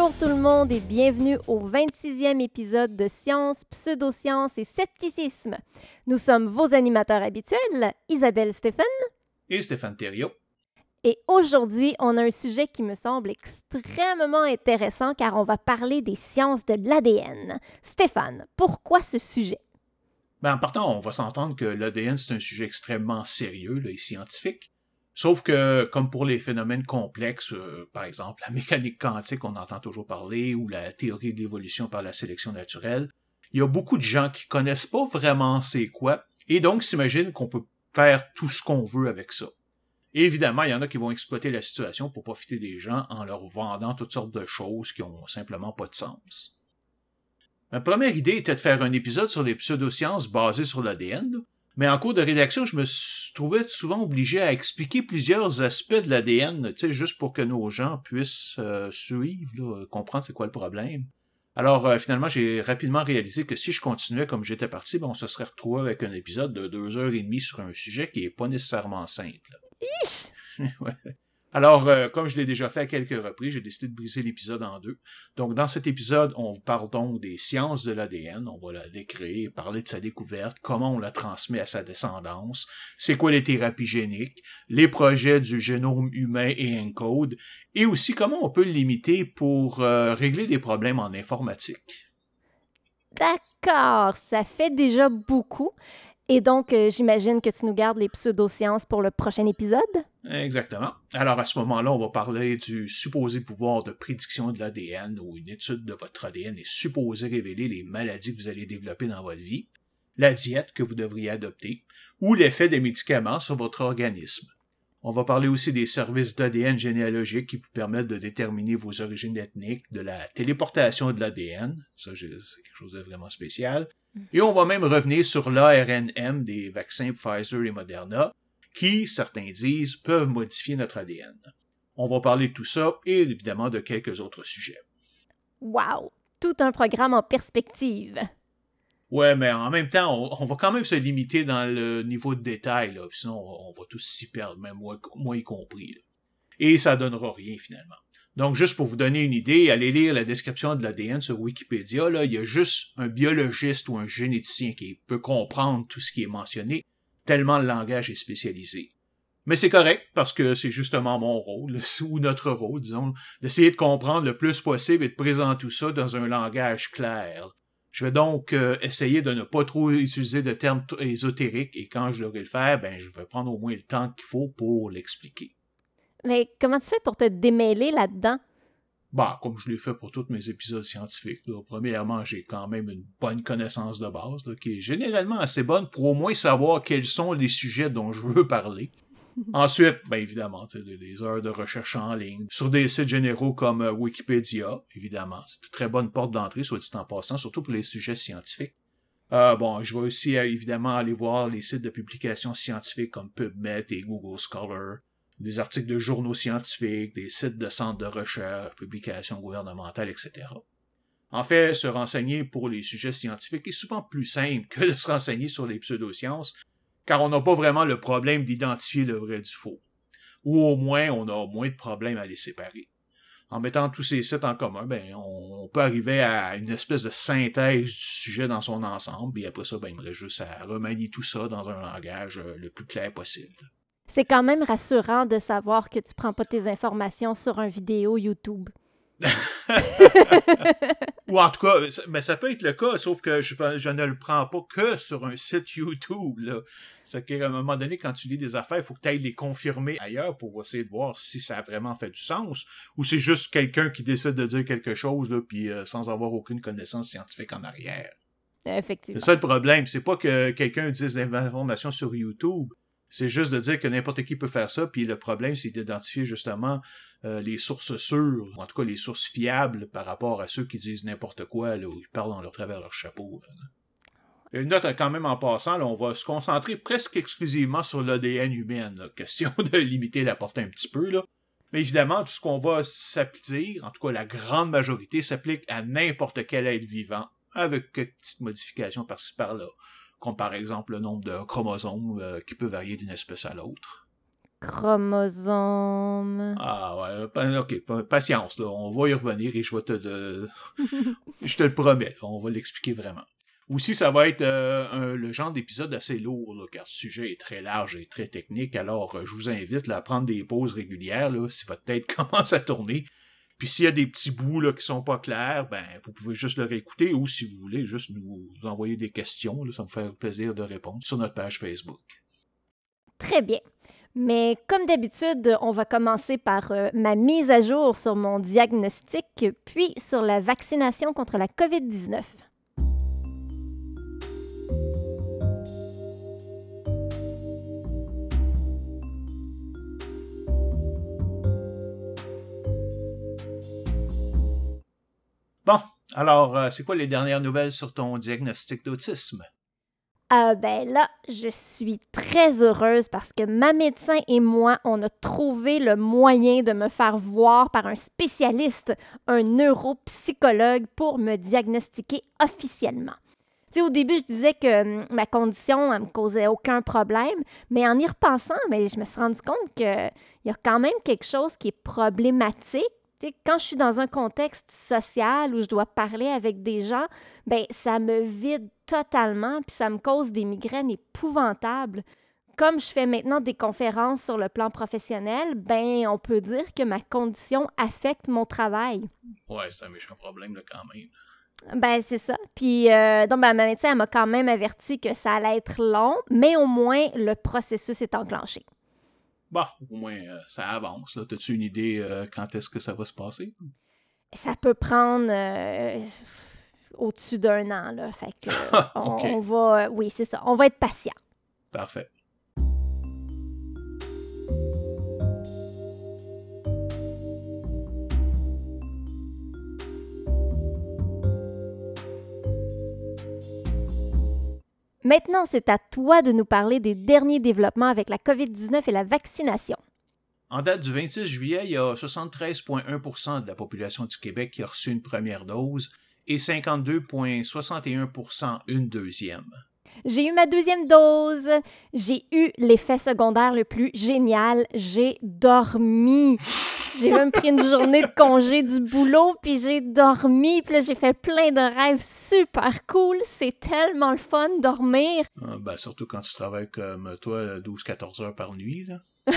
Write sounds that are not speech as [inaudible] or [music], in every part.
Bonjour tout le monde et bienvenue au 26e épisode de Science, Pseudosciences et Scepticisme. Nous sommes vos animateurs habituels, Isabelle Stéphane et Stéphane Thériault. Et aujourd'hui, on a un sujet qui me semble extrêmement intéressant car on va parler des sciences de l'ADN. Stéphane, pourquoi ce sujet? Ben, en partant, on va s'entendre que l'ADN, c'est un sujet extrêmement sérieux et scientifique. Sauf que, comme pour les phénomènes complexes, euh, par exemple la mécanique quantique, on entend toujours parler, ou la théorie de l'évolution par la sélection naturelle, il y a beaucoup de gens qui connaissent pas vraiment c'est quoi, et donc s'imaginent qu'on peut faire tout ce qu'on veut avec ça. Évidemment, il y en a qui vont exploiter la situation pour profiter des gens en leur vendant toutes sortes de choses qui ont simplement pas de sens. Ma première idée était de faire un épisode sur les pseudosciences basées sur l'ADN, mais en cours de rédaction, je me trouvais souvent obligé à expliquer plusieurs aspects de l'ADN, tu sais, juste pour que nos gens puissent euh, suivre, comprendre c'est quoi le problème. Alors euh, finalement, j'ai rapidement réalisé que si je continuais comme j'étais parti, bon, on se serait retrouvé avec un épisode de deux heures et demie sur un sujet qui est pas nécessairement simple. [laughs] ouais. Alors, euh, comme je l'ai déjà fait à quelques reprises, j'ai décidé de briser l'épisode en deux. Donc, dans cet épisode, on parle donc des sciences de l'ADN, on va la décrire, parler de sa découverte, comment on la transmet à sa descendance, c'est quoi les thérapies géniques, les projets du génome humain et ENCODE, et aussi comment on peut le limiter pour euh, régler des problèmes en informatique. D'accord, ça fait déjà beaucoup. Et donc, euh, j'imagine que tu nous gardes les pseudosciences pour le prochain épisode? Exactement. Alors, à ce moment-là, on va parler du supposé pouvoir de prédiction de l'ADN où une étude de votre ADN est supposée révéler les maladies que vous allez développer dans votre vie, la diète que vous devriez adopter ou l'effet des médicaments sur votre organisme. On va parler aussi des services d'ADN généalogique qui vous permettent de déterminer vos origines ethniques, de la téléportation de l'ADN, ça c'est quelque chose de vraiment spécial. Et on va même revenir sur l'ARNM des vaccins Pfizer et Moderna, qui, certains disent, peuvent modifier notre ADN. On va parler de tout ça et évidemment de quelques autres sujets. Wow! Tout un programme en perspective. Ouais, mais en même temps, on, va quand même se limiter dans le niveau de détail, là, sinon on, va tous s'y perdre, même moi, moi y compris. Et ça donnera rien finalement. Donc, juste pour vous donner une idée, allez lire la description de l'ADN sur Wikipédia. Là, il y a juste un biologiste ou un généticien qui peut comprendre tout ce qui est mentionné, tellement le langage est spécialisé. Mais c'est correct, parce que c'est justement mon rôle, [laughs] ou notre rôle, disons, d'essayer de comprendre le plus possible et de présenter tout ça dans un langage clair. Je vais donc euh, essayer de ne pas trop utiliser de termes ésotériques et quand je devrais le faire, ben, je vais prendre au moins le temps qu'il faut pour l'expliquer. Mais comment tu fais pour te démêler là-dedans? Bah, comme je l'ai fait pour tous mes épisodes scientifiques. Premièrement, j'ai quand même une bonne connaissance de base, qui est généralement assez bonne pour au moins savoir quels sont les sujets dont je veux parler. [laughs] Ensuite, bien évidemment, des heures de recherche en ligne sur des sites généraux comme euh, Wikipédia, évidemment. C'est une très bonne porte d'entrée, soit dit en passant, surtout pour les sujets scientifiques. Euh, bon, je vais aussi euh, évidemment aller voir les sites de publications scientifiques comme PubMed et Google Scholar des articles de journaux scientifiques, des sites de centres de recherche, publications gouvernementales, etc. En fait, se renseigner pour les sujets scientifiques est souvent plus simple que de se renseigner sur les pseudosciences, car on n'a pas vraiment le problème d'identifier le vrai du faux. Ou au moins, on a moins de problèmes à les séparer. En mettant tous ces sites en commun, ben, on peut arriver à une espèce de synthèse du sujet dans son ensemble, et après ça, ben, il me reste juste à remanier tout ça dans un langage euh, le plus clair possible c'est quand même rassurant de savoir que tu prends pas tes informations sur un vidéo YouTube. [laughs] Ou en tout cas, mais ça peut être le cas, sauf que je, ne le prends pas que sur un site YouTube. C'est qu'à un moment donné, quand tu lis des affaires, il faut que tu ailles les confirmer ailleurs pour essayer de voir si ça a vraiment fait du sens, ou c'est juste quelqu'un qui décide de dire quelque chose, là, puis euh, sans avoir aucune connaissance scientifique en arrière. Effectivement. C'est ça le problème. C'est pas que quelqu'un dise des informations sur YouTube. C'est juste de dire que n'importe qui peut faire ça, puis le problème, c'est d'identifier justement euh, les sources sûres, ou en tout cas les sources fiables par rapport à ceux qui disent n'importe quoi, là, où ils parlent dans leur travers leur chapeau. Une note quand même en passant, on va se concentrer presque exclusivement sur l'ADN humain. Question de limiter la portée un petit peu. Là. Mais évidemment, tout ce qu'on va s'appliquer, en tout cas la grande majorité, s'applique à n'importe quel être vivant, avec quelques petites modifications par-ci par-là comme par exemple le nombre de chromosomes euh, qui peut varier d'une espèce à l'autre. chromosomes. Ah ouais, ok, patience, là. on va y revenir et je vais te... De... [laughs] je te le promets, on va l'expliquer vraiment. Aussi, ça va être euh, le genre d'épisode assez lourd, car le sujet est très large et très technique, alors euh, je vous invite à prendre des pauses régulières là, si votre tête [laughs] commence à tourner. Puis s'il y a des petits bouts là, qui sont pas clairs, ben vous pouvez juste le réécouter ou si vous voulez juste nous envoyer des questions, ça me fait plaisir de répondre sur notre page Facebook. Très bien. Mais comme d'habitude, on va commencer par euh, ma mise à jour sur mon diagnostic, puis sur la vaccination contre la COVID-19. Alors, euh, c'est quoi les dernières nouvelles sur ton diagnostic d'autisme? Ah ben là, je suis très heureuse parce que ma médecin et moi, on a trouvé le moyen de me faire voir par un spécialiste, un neuropsychologue, pour me diagnostiquer officiellement. Tu au début, je disais que hum, ma condition, elle me causait aucun problème, mais en y repensant, ben, je me suis rendu compte qu'il y a quand même quelque chose qui est problématique quand je suis dans un contexte social où je dois parler avec des gens, ben ça me vide totalement, puis ça me cause des migraines épouvantables. Comme je fais maintenant des conférences sur le plan professionnel, ben on peut dire que ma condition affecte mon travail. Ouais, c'est un méchant problème là, quand même. Ben, c'est ça. Puis, euh, donc, ben, ma médecin, m'a quand même averti que ça allait être long, mais au moins, le processus est enclenché. Bon, au moins, euh, ça avance. As-tu une idée euh, quand est-ce que ça va se passer? Ça peut prendre euh, au-dessus d'un an, là. Fait que, [laughs] on, va... Oui, c'est ça. On va être patient. Parfait. Maintenant, c'est à toi de nous parler des derniers développements avec la COVID-19 et la vaccination. En date du 26 juillet, il y a 73,1% de la population du Québec qui a reçu une première dose et 52,61% une deuxième. J'ai eu ma deuxième dose. J'ai eu l'effet secondaire le plus génial. J'ai dormi. J'ai même pris une journée de congé du boulot, puis j'ai dormi, puis là, j'ai fait plein de rêves super cool. C'est tellement le fun dormir. Ah, ben, surtout quand tu travailles comme toi, 12-14 heures par nuit, là. [laughs]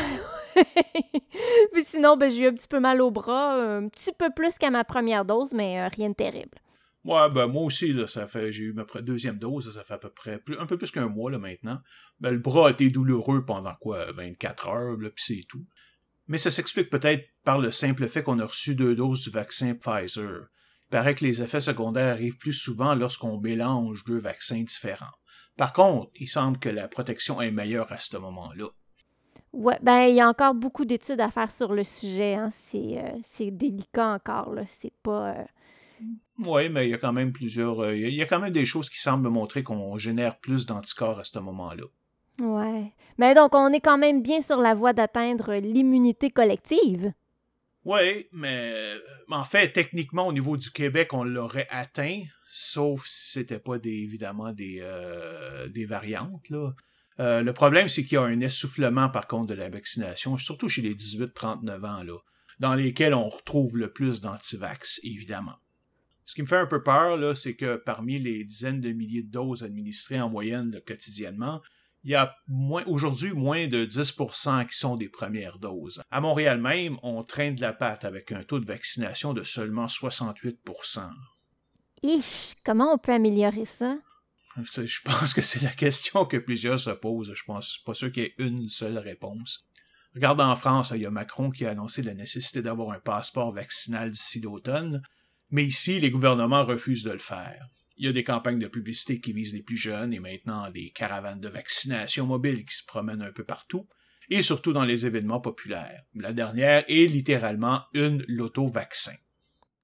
puis sinon, ben, j'ai eu un petit peu mal au bras, un petit peu plus qu'à ma première dose, mais euh, rien de terrible. Ouais, ben moi aussi, là, ça fait, j'ai eu ma deuxième dose, ça fait à peu près un peu plus qu'un mois là, maintenant. Ben, le bras a été douloureux pendant quoi, 24 heures, là, puis c'est tout. Mais ça s'explique peut-être par le simple fait qu'on a reçu deux doses du vaccin Pfizer. Il paraît que les effets secondaires arrivent plus souvent lorsqu'on mélange deux vaccins différents. Par contre, il semble que la protection est meilleure à ce moment-là. Ouais, ben il y a encore beaucoup d'études à faire sur le sujet. Hein. Euh, c'est, délicat encore. Là. C'est pas. Euh, oui, mais il y a quand même plusieurs. Euh, il y a quand même des choses qui semblent montrer qu'on génère plus d'anticorps à ce moment-là. Ouais. Mais donc, on est quand même bien sur la voie d'atteindre l'immunité collective. Oui, mais en fait, techniquement, au niveau du Québec, on l'aurait atteint, sauf si c'était pas évidemment des, euh, variantes. Euh, le problème, c'est qu'il y a un essoufflement, par contre, de la vaccination, surtout chez les 18-39 ans, là, dans lesquels on retrouve le plus d'antivax, évidemment. Ce qui me fait un peu peur, c'est que parmi les dizaines de milliers de doses administrées en moyenne quotidiennement, il y a aujourd'hui moins de 10% qui sont des premières doses. À Montréal même, on traîne de la patte avec un taux de vaccination de seulement 68%. Ich, comment on peut améliorer ça? Je pense que c'est la question que plusieurs se posent. Je pense pas sûr qu'il y ait une seule réponse. Regarde en France, il y a Macron qui a annoncé la nécessité d'avoir un passeport vaccinal d'ici l'automne, mais ici, les gouvernements refusent de le faire. Il y a des campagnes de publicité qui visent les plus jeunes et maintenant des caravanes de vaccination mobiles qui se promènent un peu partout, et surtout dans les événements populaires. La dernière est littéralement une loto-vaccin.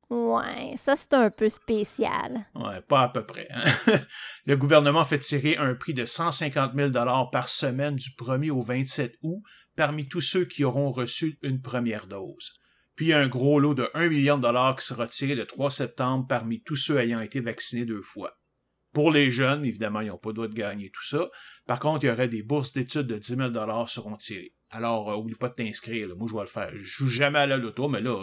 Ouais, ça c'est un peu spécial. Ouais, pas à peu près. Hein. [laughs] Le gouvernement fait tirer un prix de 150 000 par semaine du 1er au 27 août parmi tous ceux qui auront reçu une première dose. Puis il y a un gros lot de 1 million de dollars qui sera tiré le 3 septembre parmi tous ceux ayant été vaccinés deux fois. Pour les jeunes, évidemment, ils n'ont pas le droit de gagner tout ça. Par contre, il y aurait des bourses d'études de 10 000 dollars seront tirées. Alors, oublie pas de t'inscrire. Moi, je vais le faire. Je joue jamais à la loto, mais là,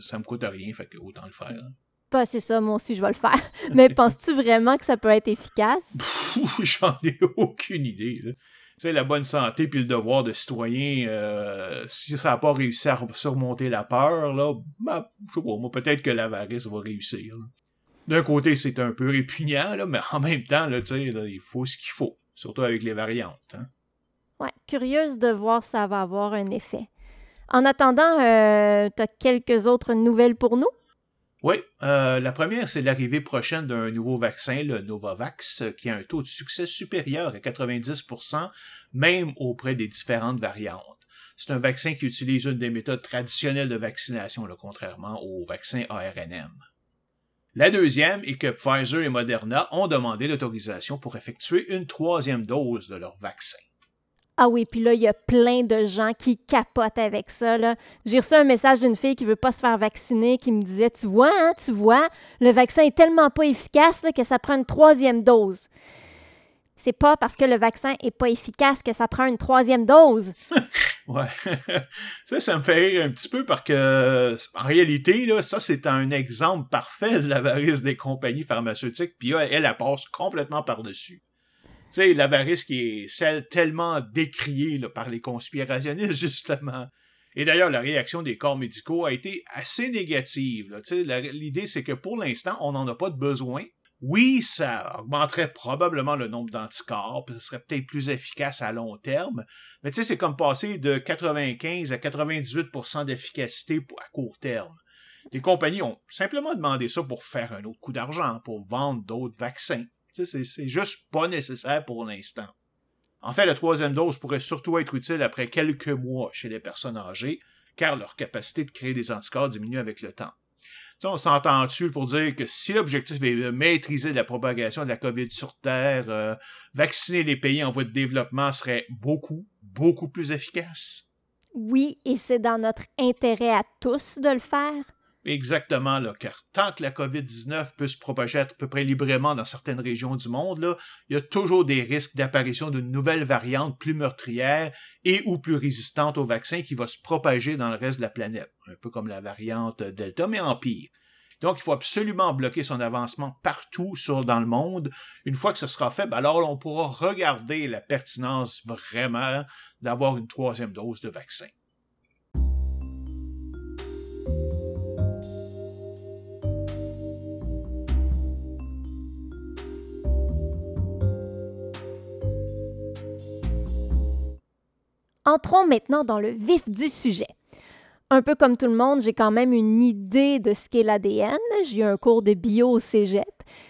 ça me coûte rien, fait que autant le faire. Pas, c'est ça, moi aussi, je vais le faire. [laughs] Mais penses-tu vraiment que ça peut être efficace? [laughs] J'en ai aucune idée. Tu sais, la bonne santé puis le devoir de citoyen, euh, si ça n'a pas réussi à surmonter la peur, là, ben, je sais pas, peut-être que l'avarice va réussir. D'un côté, c'est un peu répugnant, mais [laughs] en même temps, là, il faut ce qu'il faut, surtout avec les variantes. Hein. Ouais, curieuse de voir ça va avoir un effet. En attendant, euh, tu quelques autres nouvelles pour nous? Oui, euh, la première, c'est l'arrivée prochaine d'un nouveau vaccin, le Novavax, qui a un taux de succès supérieur à 90%, même auprès des différentes variantes. C'est un vaccin qui utilise une des méthodes traditionnelles de vaccination, contrairement au vaccin ARNM. La deuxième est que Pfizer et Moderna ont demandé l'autorisation pour effectuer une troisième dose de leur vaccin. Ah oui, puis là, il y a plein de gens qui capotent avec ça. J'ai reçu un message d'une fille qui veut pas se faire vacciner, qui me disait Tu vois, hein, tu vois, le vaccin est tellement pas efficace que ça prend une troisième dose. C'est pas parce que le vaccin est pas efficace que ça prend une troisième dose. [laughs] ouais. [laughs] ça, ça me fait rire un petit peu parce que, en réalité, là, ça, c'est un exemple parfait de l'avarice des compagnies pharmaceutiques. Puis elle, elle passe complètement par-dessus. Tu sais, l'avarice qui est celle tellement décriée par les conspirationnistes, [laughs] justement. Et d'ailleurs, la réaction des corps médicaux a été assez négative. L'idée, c'est que pour l'instant, on n'en a pas de besoin. Oui, ça augmenterait probablement le nombre d'anticorps, ce serait peut-être plus efficace à long terme, mais tu sais, c'est comme passer de 95 à 98% d'efficacité à court terme. Les compagnies ont simplement demandé ça pour faire un autre coup d'argent, pour vendre d'autres vaccins. C'est juste pas nécessaire pour l'instant. En fait, la troisième dose pourrait surtout être utile après quelques mois chez les personnes âgées, car leur capacité de créer des anticorps diminue avec le temps. on s'entend-tu pour dire que si l'objectif est de maîtriser la propagation de la COVID sur Terre, euh, vacciner les pays en voie de développement serait beaucoup, beaucoup plus efficace? Oui, et c'est dans notre intérêt à tous de le faire. Exactement, là, car tant que la COVID-19 peut se propager à peu près librement dans certaines régions du monde, il y a toujours des risques d'apparition d'une nouvelle variante plus meurtrière et ou plus résistante au vaccin qui va se propager dans le reste de la planète, un peu comme la variante Delta, mais en pire. Donc, il faut absolument bloquer son avancement partout dans le monde. Une fois que ce sera fait, ben alors on pourra regarder la pertinence vraiment d'avoir une troisième dose de vaccin. Entrons maintenant dans le vif du sujet. Un peu comme tout le monde, j'ai quand même une idée de ce qu'est l'ADN. J'ai eu un cours de bio au cégep.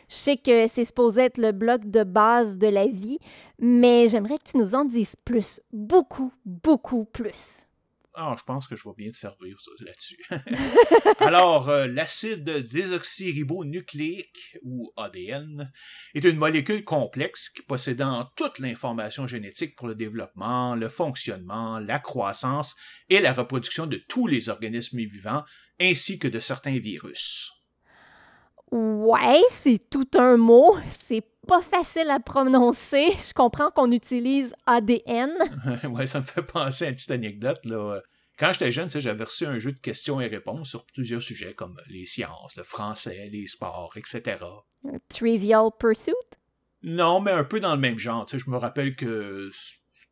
Je sais que c'est supposé être le bloc de base de la vie, mais j'aimerais que tu nous en dises plus, beaucoup, beaucoup plus. Ah, je pense que je vais bien te servir là-dessus. [laughs] Alors, euh, l'acide désoxyribonucléique, ou ADN, est une molécule complexe possédant toute l'information génétique pour le développement, le fonctionnement, la croissance et la reproduction de tous les organismes vivants, ainsi que de certains virus. Ouais, c'est tout un mot. C'est pas facile à prononcer. [laughs] Je comprends qu'on utilise ADN. [laughs] ouais, ça me fait penser à une petite anecdote. Là. Quand j'étais jeune, j'avais reçu un jeu de questions et réponses sur plusieurs sujets comme les sciences, le français, les sports, etc. Trivial Pursuit? Non, mais un peu dans le même genre. Je me rappelle que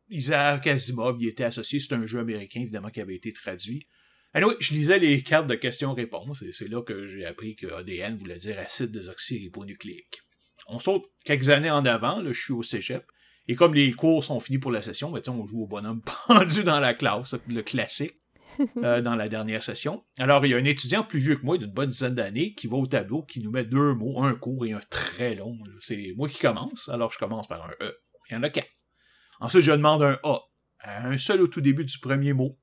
Isaac Asimov y était associé. C'est un jeu américain, évidemment, qui avait été traduit. Anyway, je lisais les cartes de questions-réponses et c'est là que j'ai appris que ADN voulait dire acide désoxyribonucléique. On saute quelques années en avant, là, je suis au cégep. Et comme les cours sont finis pour la session, ben, on joue au bonhomme [laughs] pendu dans la classe, le classique. [laughs] Euh, dans la dernière session. Alors, il y a un étudiant plus vieux que moi, d'une bonne dizaine d'années, qui va au tableau, qui nous met deux mots, un court et un très long. C'est moi qui commence, alors je commence par un E. Il y en a quatre. Ensuite, je demande un A. Un seul au tout début du premier mot.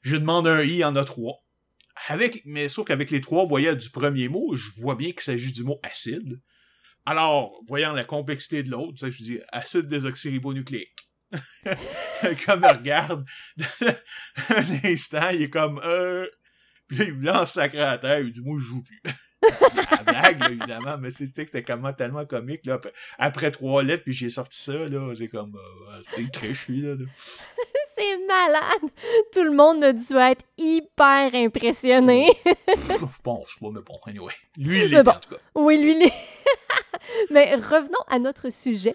Je demande un I, il y en a trois. Avec, mais sauf qu'avec les trois voyelles du premier mot, je vois bien qu'il s'agit du mot acide. Alors, voyant la complexité de l'autre, je dis acide désoxyribonucléique. [laughs] comme il regarde, [laughs] un instant, il est comme euh. Puis là, il me lance sacré à terre, il dit Moi, je joue plus. [laughs] la blague, évidemment, mais c'était comment tellement comique. Là. Après trois lettres, puis j'ai sorti ça, là, c'est comme euh, c'est très là. là. C'est malade! Tout le monde a dû être hyper impressionné. [laughs] je pas, mais bon, anyway. Lui, il est en tout cas. Oui, lui, il est. [laughs] mais revenons à notre sujet.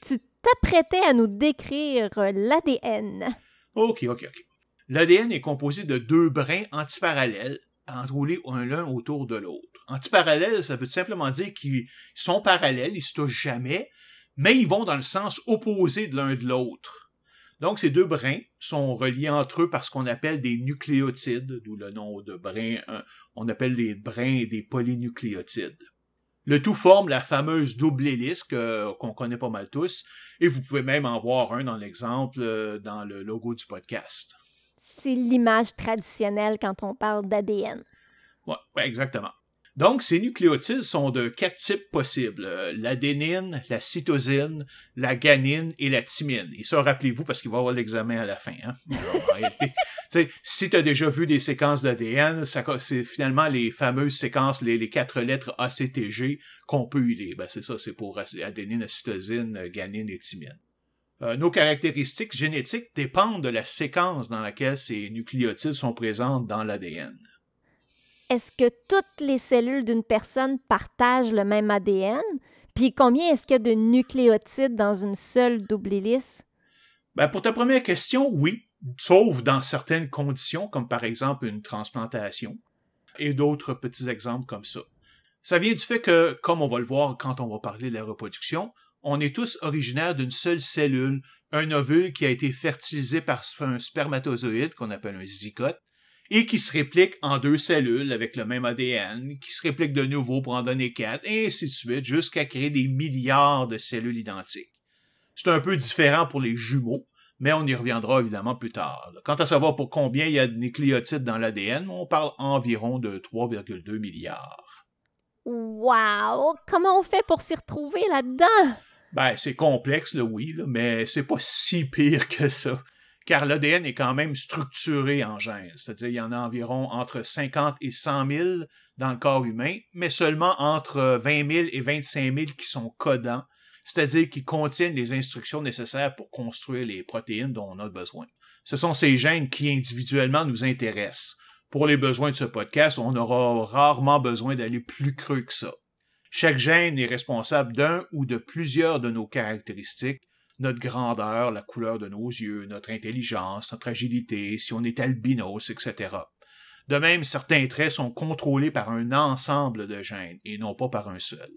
Tu t'apprêtais à nous décrire l'ADN. OK, OK, OK. L'ADN est composé de deux brins antiparallèles enroulés l'un autour de l'autre. Antiparallèles, ça veut simplement dire qu'ils sont parallèles, ils se touchent jamais, mais ils vont dans le sens opposé de l'un de l'autre. Donc, ces deux brins sont reliés entre eux par ce qu'on appelle des nucléotides, d'où le nom de brin, on appelle les brins des polynucléotides. Le tout forme la fameuse double hélice qu'on connaît pas mal tous, et vous pouvez même en voir un dans l'exemple euh, dans le logo du podcast. C'est l'image traditionnelle quand on parle d'ADN. Oui, ouais, exactement. Donc, ces nucléotides sont de quatre types possibles. Euh, l'adénine, la cytosine, la guanine et la thymine. Et ça, rappelez-vous, parce qu'il va y avoir l'examen à la fin. Hein? [laughs] si tu as déjà vu des séquences d'ADN, c'est finalement les fameuses séquences, les, quatre lettres ACTG qu'on peut lire. Ben, c'est ça, c'est pour adénine, cytosine, guanine et thymine. Euh, nos caractéristiques génétiques dépendent de la séquence dans laquelle ces nucléotides sont présents dans l'ADN est-ce que toutes les cellules d'une personne partagent le même ADN? Puis combien est-ce qu'il y a de nucléotides dans une seule double hélice? Ben pour ta première question, oui, sauf dans certaines conditions, comme par exemple une transplantation, et d'autres petits exemples comme ça. Ça vient du fait que, comme on va le voir quand on va parler de la reproduction, on est tous originaires d'une seule cellule, un ovule qui a été fertilisé par un spermatozoïde qu'on appelle un zygote, et qui se réplique en deux cellules avec le même ADN, qui se réplique de nouveau pour en donner quatre, et ainsi de suite, jusqu'à créer des milliards de cellules identiques. C'est un peu différent pour les jumeaux, mais on y reviendra évidemment plus tard. Quant à savoir pour combien il y a de nucléotides dans l'ADN, on parle environ de 3,2 milliards. Wow! Comment on fait pour s'y retrouver là-dedans? Ben, c'est complexe, là, oui, mais c'est pas si pire que ça car l'ADN est quand même structuré en gènes. C'est-à-dire il y en a environ entre 50 et 100 000 dans le corps humain, mais seulement entre 20 000 et 25 000 qui sont codants, c'est-à-dire qui contiennent les instructions nécessaires pour construire les protéines dont on a besoin. Ce sont ces gènes qui individuellement nous intéressent. Pour les besoins de ce podcast, on aura rarement besoin d'aller plus creux que ça. Chaque gène est responsable d'un ou de plusieurs de nos caractéristiques, notre grandeur, la couleur de nos yeux, notre intelligence, notre agilité, si on est albinos, etc. De même, certains traits sont contrôlés par un ensemble de gènes et non pas par un seul.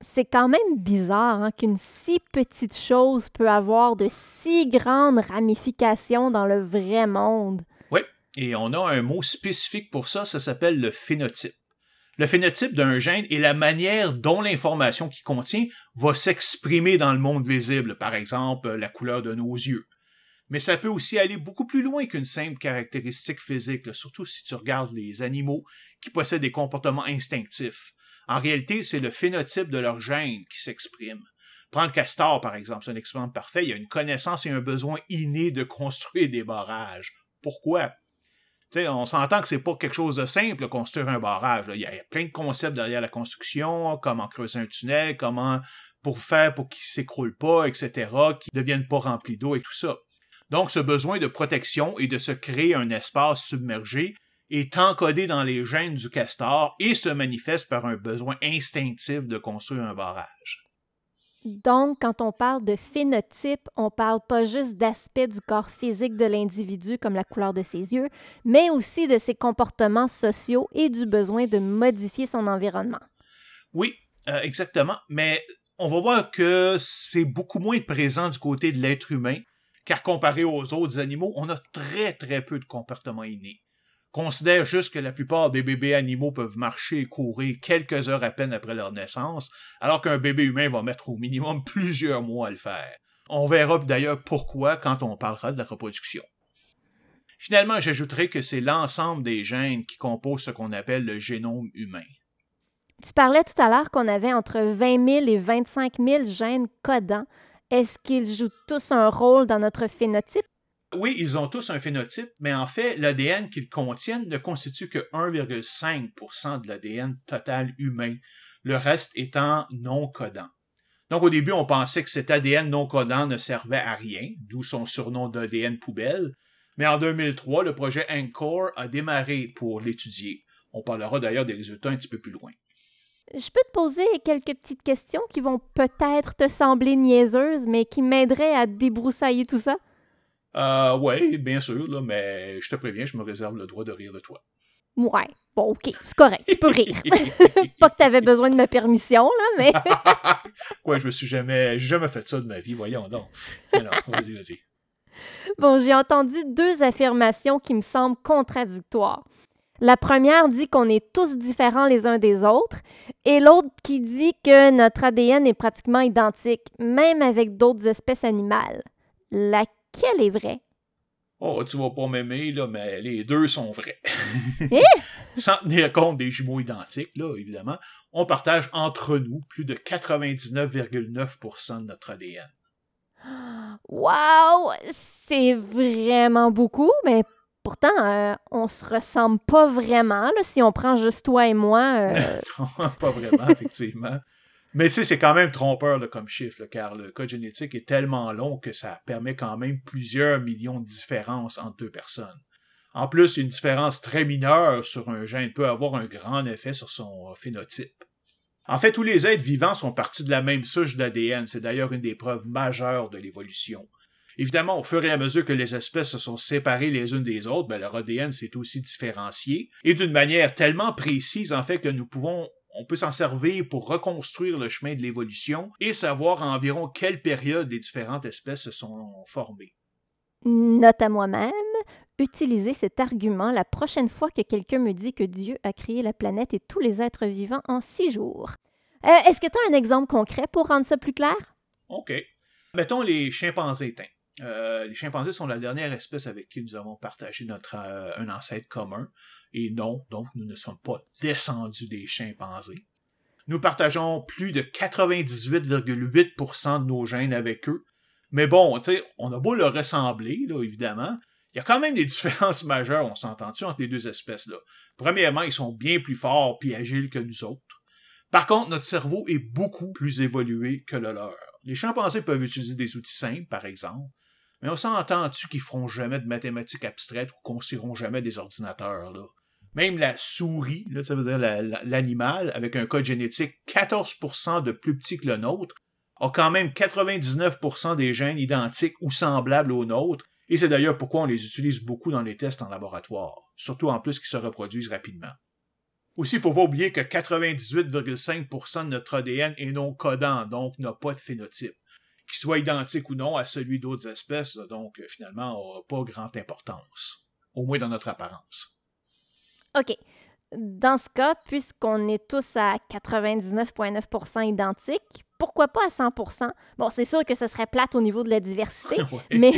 C'est quand même bizarre hein, qu'une si petite chose peut avoir de si grandes ramifications dans le vrai monde. Oui, et on a un mot spécifique pour ça, ça s'appelle le phénotype. Le phénotype d'un gène est la manière dont l'information qu'il contient va s'exprimer dans le monde visible, par exemple la couleur de nos yeux. Mais ça peut aussi aller beaucoup plus loin qu'une simple caractéristique physique, surtout si tu regardes les animaux qui possèdent des comportements instinctifs. En réalité, c'est le phénotype de leur gène qui s'exprime. Prends le castor, par exemple, c'est un exemple parfait. Il y a une connaissance et un besoin inné de construire des barrages. Pourquoi? On s'entend que c'est pas quelque chose de simple, construire un barrage. Il y a plein de concepts derrière la construction, comment creuser un tunnel, comment pour faire pour qu'il s'écroule pas, etc., qu'il ne devienne pas rempli d'eau et tout ça. Donc, ce besoin de protection et de se créer un espace submergé est encodé dans les gènes du castor et se manifeste par un besoin instinctif de construire un barrage. Donc, quand on parle de phénotype, on parle pas juste d'aspect du corps physique de l'individu comme la couleur de ses yeux, mais aussi de ses comportements sociaux et du besoin de modifier son environnement. Oui, euh, exactement, mais on va voir que c'est beaucoup moins présent du côté de l'être humain, car comparé aux autres animaux, on a très très peu de comportements innés considère juste que la plupart des bébés animaux peuvent marcher et courir quelques heures à peine après leur naissance, alors qu'un bébé humain va mettre au minimum [laughs] plusieurs mois à le faire. On verra d'ailleurs pourquoi quand on parlera de la reproduction. Finalement, j'ajouterai que c'est l'ensemble des gènes qui composent ce qu'on appelle le génome humain. Tu parlais tout à l'heure qu'on avait entre 20 000 et 25 000 gènes codants. Est-ce qu'ils jouent tous un rôle dans notre phénotype? Oui, ils ont tous un phénotype, mais en fait, l'ADN qu'ils contiennent ne constitue que 1,5% de l'ADN total humain, le reste étant non codant. Donc au début, on pensait que cet ADN non codant ne servait à rien, d'où son surnom d'ADN poubelle. Mais en 2003, le projet Anchor a démarré pour l'étudier. On parlera d'ailleurs des résultats un petit peu plus loin. Je peux te poser quelques petites questions qui vont peut-être te sembler niaiseuses, mais qui m'aideraient à débroussailler tout ça? Euh, oui, bien sûr, là, mais je te préviens, je me réserve le droit de rire de toi. Ouais, bon, ok, c'est correct, tu peux rire. [laughs] pas que tu avais besoin de ma permission, là, mais. [laughs] Quoi, je me suis jamais, jamais fait ça de ma vie, voyons donc. non, vas-y, vas-y. Bon, j'ai entendu deux affirmations qui me semblent contradictoires. La première dit qu'on est tous différents les uns des autres, et l'autre qui dit que notre ADN est pratiquement identique, même avec d'autres espèces animales. Laquelle est vraie? Oh, tu vas pas m'aimer, là, mais les deux sont vrais. Eh? [laughs] Sans tenir compte des jumeaux identiques, là, évidemment, on partage entre nous plus de 99,9% de notre ADN. Wow! C'est vraiment beaucoup, mais pourtant, euh, on se ressemble pas vraiment, là, si on prend juste toi et moi. euh, [laughs] Non, pas vraiment, effectivement. Mais tu sais, c'est quand même trompeur là, comme chiffre, car le code génétique est tellement long que ça permet quand même plusieurs millions de différences entre deux personnes. En plus, une différence très mineure sur un gène peut avoir un grand effet sur son euh, phénotype. En fait, tous les êtres vivants sont partis de la même souche d'ADN, c'est d'ailleurs une des preuves majeures de l'évolution. Évidemment, au fur et à mesure que les espèces se sont séparées les unes des autres, ben, leur ADN s'est aussi différencié, et d'une manière tellement précise, en fait, que nous pouvons on peut s'en servir pour reconstruire le chemin de l'évolution et savoir à environ quelle période les différentes espèces se sont formées. Note à moi-même, utiliser cet argument la prochaine fois que quelqu'un me dit que Dieu a créé la planète et tous les êtres vivants en six jours. Euh, Est-ce que tu as un exemple concret pour rendre ça plus clair? OK. Mettons les chimpanzés teints. Euh, les chimpanzés sont la dernière espèce avec qui nous avons partagé notre euh, un ancêtre commun. Et non, donc nous ne sommes pas descendus des chimpanzés. Nous partageons plus de 98,8% de nos gènes avec eux. Mais bon, tu sais, on a beau leur ressembler, là, évidemment. Il y a quand même des [laughs] différences majeures, on s'entend-tu, entre les deux espèces-là. Premièrement, ils sont bien plus forts et agiles que nous autres. Par contre, notre cerveau est beaucoup plus évolué que le leur. Les chimpanzés peuvent utiliser des outils simples, par exemple, mais on s'entend-tu qu'ils feront jamais de mathématiques abstraites ou construiront jamais des ordinateurs? Même la souris, ça veut dire la- la- l'animal, avec un code génétique 14% de plus petit que le nôtre, a quand même 99% des gènes identiques ou semblables aux nôtres, et c'est d'ailleurs pourquoi on les utilise beaucoup dans les tests en laboratoire, surtout en plus qu'ils se reproduisent rapidement. Aussi, il faut pas oublier que 98,5% de notre ADN est non codant, donc n'a pas de phénotype. Qu'il soit identique ou non à celui d'autres espèces, donc euh, finalement, n'a pas grande importance. Au moins dans notre apparence. OK. Dans ce cas, puisqu'on est tous à 99,9% identiques, pourquoi pas à 100% Bon, c'est sûr que ce serait plate au niveau de la diversité, [laughs] Ouais. mais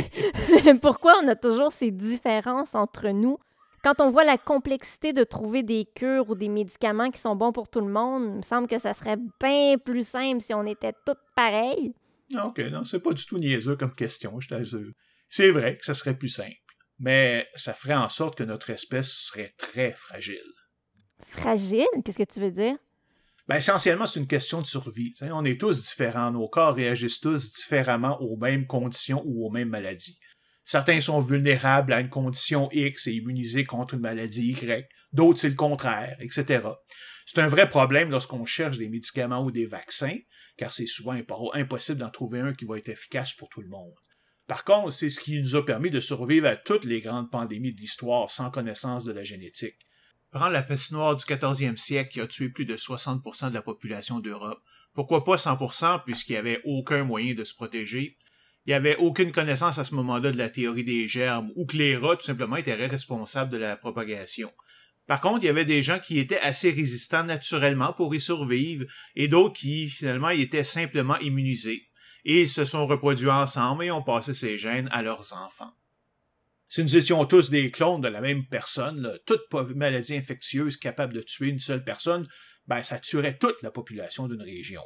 [laughs] pourquoi on a toujours ces différences entre nous? Quand on voit la complexité de trouver des cures ou des médicaments qui sont bons pour tout le monde, il me semble que ça serait bien plus simple si on était toutes pareilles. Ah, OK, non, c'est pas du tout niaiseux comme question, je t'assure. C'est vrai que ça serait plus simple, mais ça ferait en sorte que notre espèce serait très fragile. Fragile? Qu'est-ce que tu veux dire? Ben, essentiellement, c'est une question de survie. On est tous différents. Nos corps réagissent tous différemment aux mêmes conditions ou aux mêmes maladies. Certains sont vulnérables à une condition X et immunisés contre une maladie Y. D'autres, c'est le contraire, etc. C'est un vrai problème lorsqu'on cherche des médicaments ou des vaccins, car c'est souvent impo- impossible d'en trouver un qui va être efficace pour tout le monde. Par contre, c'est ce qui nous a permis de survivre à toutes les grandes pandémies de l'histoire sans connaissance de la génétique. Prends la peste noire du 14e siècle qui a tué plus de 60% de la population d'Europe. Pourquoi pas 100% puisqu'il n'y avait aucun moyen de se protéger? Il n'y avait aucune connaissance à ce moment-là de la théorie des germes ou que les rats tout simplement étaient responsables de la propagation. Par contre, il y avait des gens qui étaient assez résistants naturellement pour y survivre et d'autres qui finalement y étaient simplement immunisés. Et ils se sont reproduits ensemble et ont passé ces gènes à leurs enfants. Si nous étions tous des clones de la même personne, toute maladie infectieuse capable de tuer une seule personne, ben ça tuerait toute la population d'une région.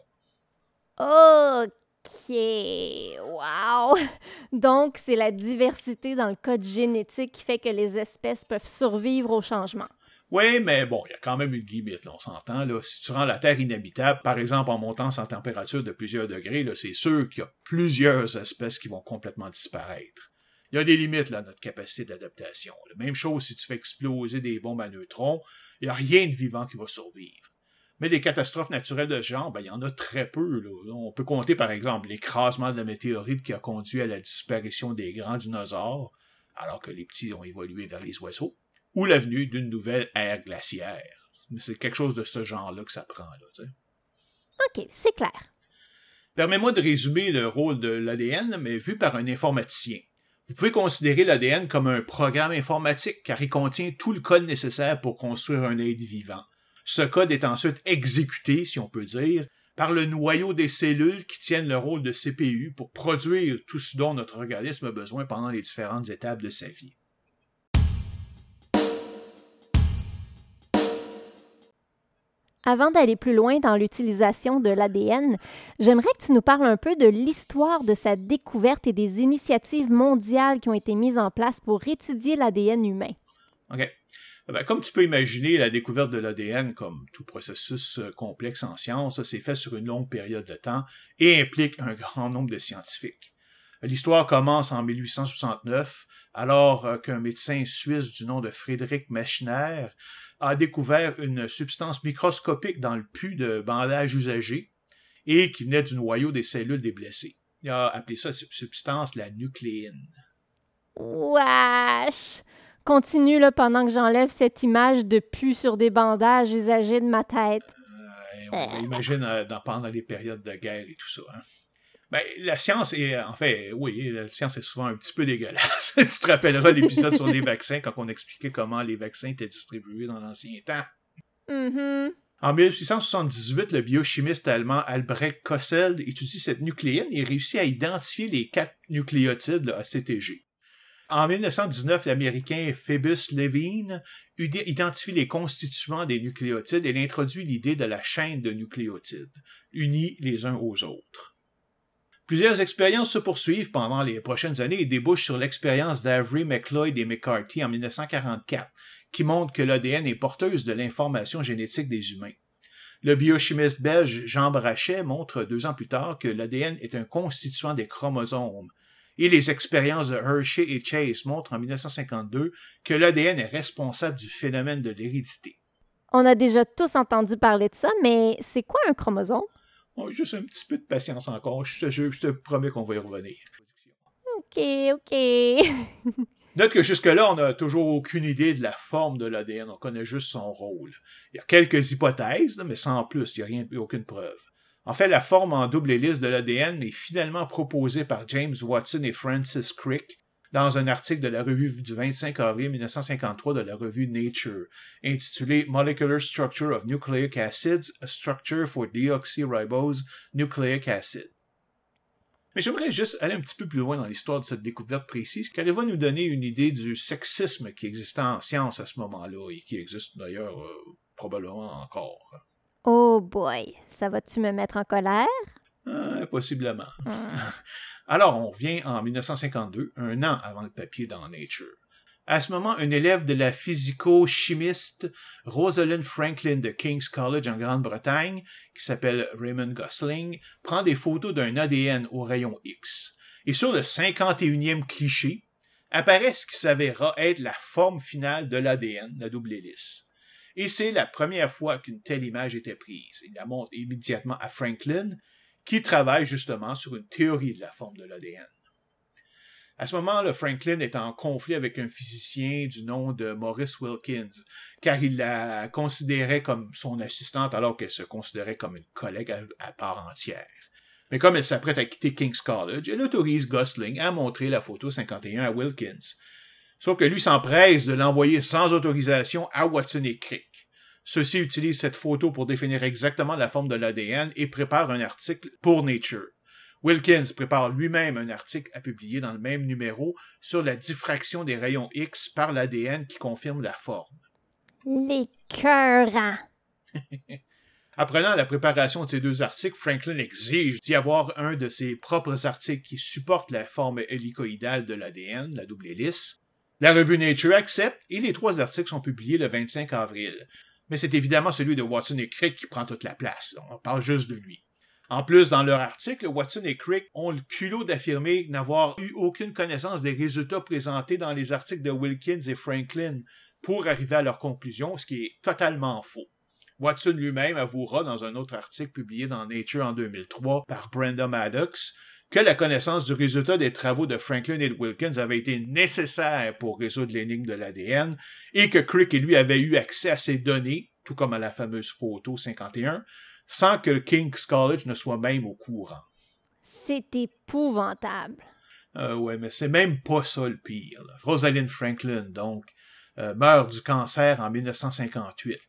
OK. Wow! [laughs] Donc, c'est la diversité dans le code génétique qui fait que les espèces peuvent survivre au changement. Oui, mais bon, il y a quand même une limite, on s'entend. Là. Si tu rends la Terre inhabitable, par exemple en montant sa température de plusieurs degrés, c'est sûr qu'il y a plusieurs espèces qui vont complètement disparaître. Il y a des limites là, à notre capacité d'adaptation. Même chose si tu fais exploser des bombes à neutrons, il n'y a rien de vivant qui va survivre. Mais des catastrophes naturelles de ce genre, ben, il y en a très peu. On peut compter par exemple l'écrasement de la météorite qui a conduit à la disparition des grands dinosaures, alors que les petits ont évolué vers les oiseaux ou l'avenue d'une nouvelle ère glaciaire. C'est quelque chose de ce genre-là que ça prend. Là, OK, c'est clair. Permets-moi de résumer le rôle de l'ADN, mais vu par un informaticien. Vous pouvez considérer l'ADN comme un programme informatique car il contient tout le code nécessaire pour construire un être vivant. Ce code est ensuite exécuté, si on peut dire, par le noyau des cellules qui tiennent le rôle de CPU pour produire tout ce dont notre organisme a besoin pendant les différentes étapes de sa vie. Avant d'aller plus loin dans l'utilisation de l'ADN, j'aimerais que tu nous parles un peu de l'histoire de sa découverte et des initiatives mondiales qui ont été mises en place pour étudier l'ADN humain. OK. Eh ben, comme tu peux imaginer, la découverte de l'ADN, comme tout processus euh, complexe en sciences, s'est fait sur une longue période de temps et implique un grand nombre de scientifiques. L'histoire commence en 1869, alors euh, qu'un médecin suisse du nom de Frédéric Mechner a découvert une substance microscopique dans le pus de bandage usagé et qui venait du noyau des cellules des blessés. Il a appelé ça cette substance la nucléine. Wesh! Continue là, pendant que j'enlève cette image de pu sur des bandages usagés de ma tête. Euh, imagine euh, pendant les périodes de guerre et tout ça. Hein. Ben, la science est, en fait, oui, la science est souvent un petit peu dégueulasse. [laughs] tu te rappelleras l'épisode sur les vaccins quand on expliquait comment les vaccins étaient distribués dans l'ancien temps. Mm-hmm. En 1878, le biochimiste allemand Albrecht Kossel étudie cette nucléine et réussit à identifier les quatre nucléotides, le ACTG. En 1919, l'Américain Phoebus Levine identifie les constituants des nucléotides et introduit l'idée de la chaîne de nucléotides, unis les uns aux autres. Plusieurs expériences se poursuivent pendant les prochaines années et débouchent sur l'expérience d'Avery, McLeod et McCarthy en 1944, qui montre que l'ADN est porteuse de l'information génétique des humains. Le biochimiste belge Jean Brachet montre deux ans plus tard que l'ADN est un constituant des chromosomes. Et les expériences de Hershey et Chase montrent en 1952 que l'ADN est responsable du phénomène de l'hérédité. On a déjà tous entendu parler de ça, mais c'est quoi un chromosome? Juste un petit peu de patience encore. Je te, promets qu'on va y revenir. OK, OK. [laughs] Note que jusque-là, on n'a toujours aucune idée de la forme de l'ADN. On connaît juste son rôle. Il y a quelques hypothèses, mais sans plus. Il n'y a rien, aucune preuve. En fait, la forme en double hélice de l'ADN est finalement proposée par James Watson et Francis Crick dans un article de la revue du 25 avril 1953 de la revue Nature, intitulé Molecular Structure of Nucleic Acids, a Structure for Deoxyribose Nucleic Acid. Mais j'aimerais juste aller un petit peu plus loin dans l'histoire de cette découverte précise, car elle va nous donner une idée du sexisme qui existait en science à ce moment-là, et qui existe d'ailleurs euh, probablement encore. Oh boy, ça va-tu me mettre en colère? Euh, possiblement. [laughs] Alors, on revient en 1952, un an avant le papier dans Nature. À ce moment, un élève de la physico-chimiste Rosalind Franklin de King's College en Grande-Bretagne, qui s'appelle Raymond Gosling, prend des photos d'un ADN au rayon X. Et sur le 51e cliché, apparaît ce qui s'avérera être la forme finale de l'ADN, la double hélice. Et c'est la première fois qu'une telle image était prise. Il la montre immédiatement à Franklin, qui travaille justement sur une théorie de la forme de l'ADN. À ce moment, là Franklin est en conflit avec un physicien du nom de Maurice Wilkins, car il la considérait comme son assistante alors qu'elle se considérait comme une collègue à, part entière. Mais comme elle s'apprête à quitter King's College, elle autorise Gosling à montrer la photo 51 à Wilkins. Sauf que lui s'empresse de l'envoyer sans autorisation à Watson et Crick. Ceux-ci utilisent cette photo pour définir exactement la forme de l'ADN et préparent un article pour Nature. Wilkins prépare lui-même un article à publier dans le même numéro sur la diffraction des rayons X par l'ADN qui confirme la forme. Les cœurs. [laughs] Apprenant la préparation de ces deux articles, Franklin exige d'y avoir un de ses propres articles qui supporte la forme hélicoïdale de l'ADN, la double hélice, La revue Nature accepte et les trois articles sont publiés le 25 avril. Mais c'est évidemment celui de Watson et Crick qui prend toute la place. On parle juste de lui. En plus, dans leur article, Watson et Crick ont le culot d'affirmer n'avoir eu aucune connaissance des résultats présentés dans les articles de Wilkins et Franklin pour arriver à leur conclusion, ce qui est totalement faux. Watson lui-même avouera dans un autre article publié dans Nature en 2003 par Brenda Maddox que la connaissance du résultat des travaux de Franklin et de Wilkins avait été nécessaire pour résoudre l'énigme de l'ADN et que Crick et lui avaient eu accès à ces données, tout comme à la fameuse photo 51, sans que le King's College ne soit même au courant. C'est épouvantable. Euh, ouais, mais c'est même pas ça le pire. Rosalind Franklin, donc, euh, meurt du cancer en 1958.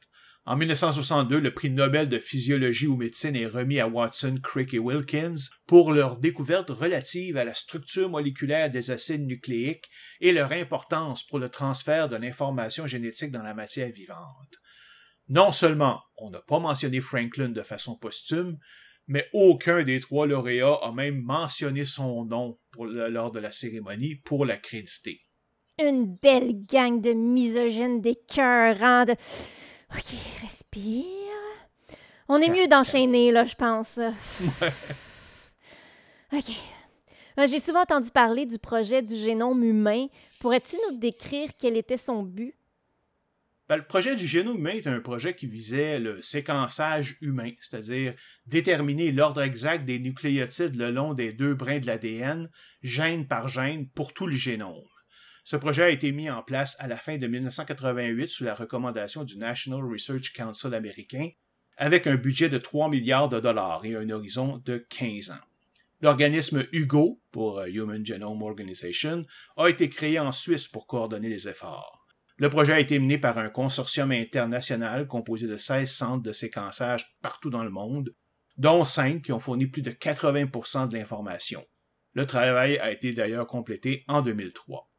En 1962, le prix Nobel de physiologie ou médecine est remis à Watson, Crick et Wilkins pour leur découverte relative à la structure moléculaire des acides nucléiques et leur importance pour le transfert de l'information génétique dans la matière vivante. Non seulement on n'a pas mentionné Franklin de façon posthume, mais aucun des trois lauréats a même mentionné son nom lors de la cérémonie pour l'accréditer. Une belle gang de misogynes d'écœurants de... OK, respire. On est mieux d'enchaîner, là, je pense. OK. Euh, j'ai souvent entendu parler du projet du génome humain. Pourrais-tu nous décrire quel était son but? Ben, le projet du génome humain est un projet qui visait le séquençage humain, c'est-à-dire déterminer l'ordre exact des nucléotides le long des deux brins de l'ADN, gène par gène, pour tout le génome. Ce projet a été mis en place à la fin de 1988 sous la recommandation du National Research Council américain, avec un budget de 3 milliards de dollars et un horizon de 15 ans. L'organisme HUGO, pour euh, Human Genome Organization, a été créé en Suisse pour coordonner les efforts. Le projet a été mené par un consortium international composé de 16 centres de séquençage partout dans le monde, dont 5 qui ont fourni plus de 80% de l'information. Le travail a été d'ailleurs complété en 2003.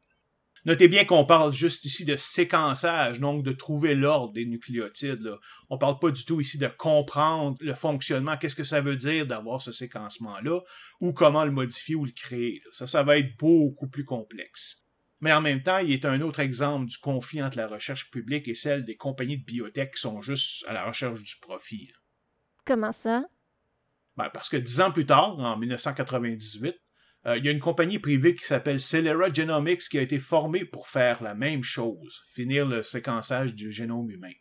Notez bien qu'on parle juste ici de séquençage, donc de trouver l'ordre des nucléotides. Là. On parle pas du tout ici de comprendre le fonctionnement, qu'est-ce que ça veut dire d'avoir ce séquencement-là, ou comment le modifier ou le créer. Ça, ça va être beaucoup plus complexe. Mais en même temps, il est un autre exemple du conflit entre la recherche publique et celle des compagnies de biotech qui sont juste à la recherche du profit. Comment ça? Ben, parce que dix ans plus tard, en 1998, euh, il y a une compagnie privée qui s'appelle Celera Genomics qui a été formée pour faire la même chose, finir le séquençage du génome humain.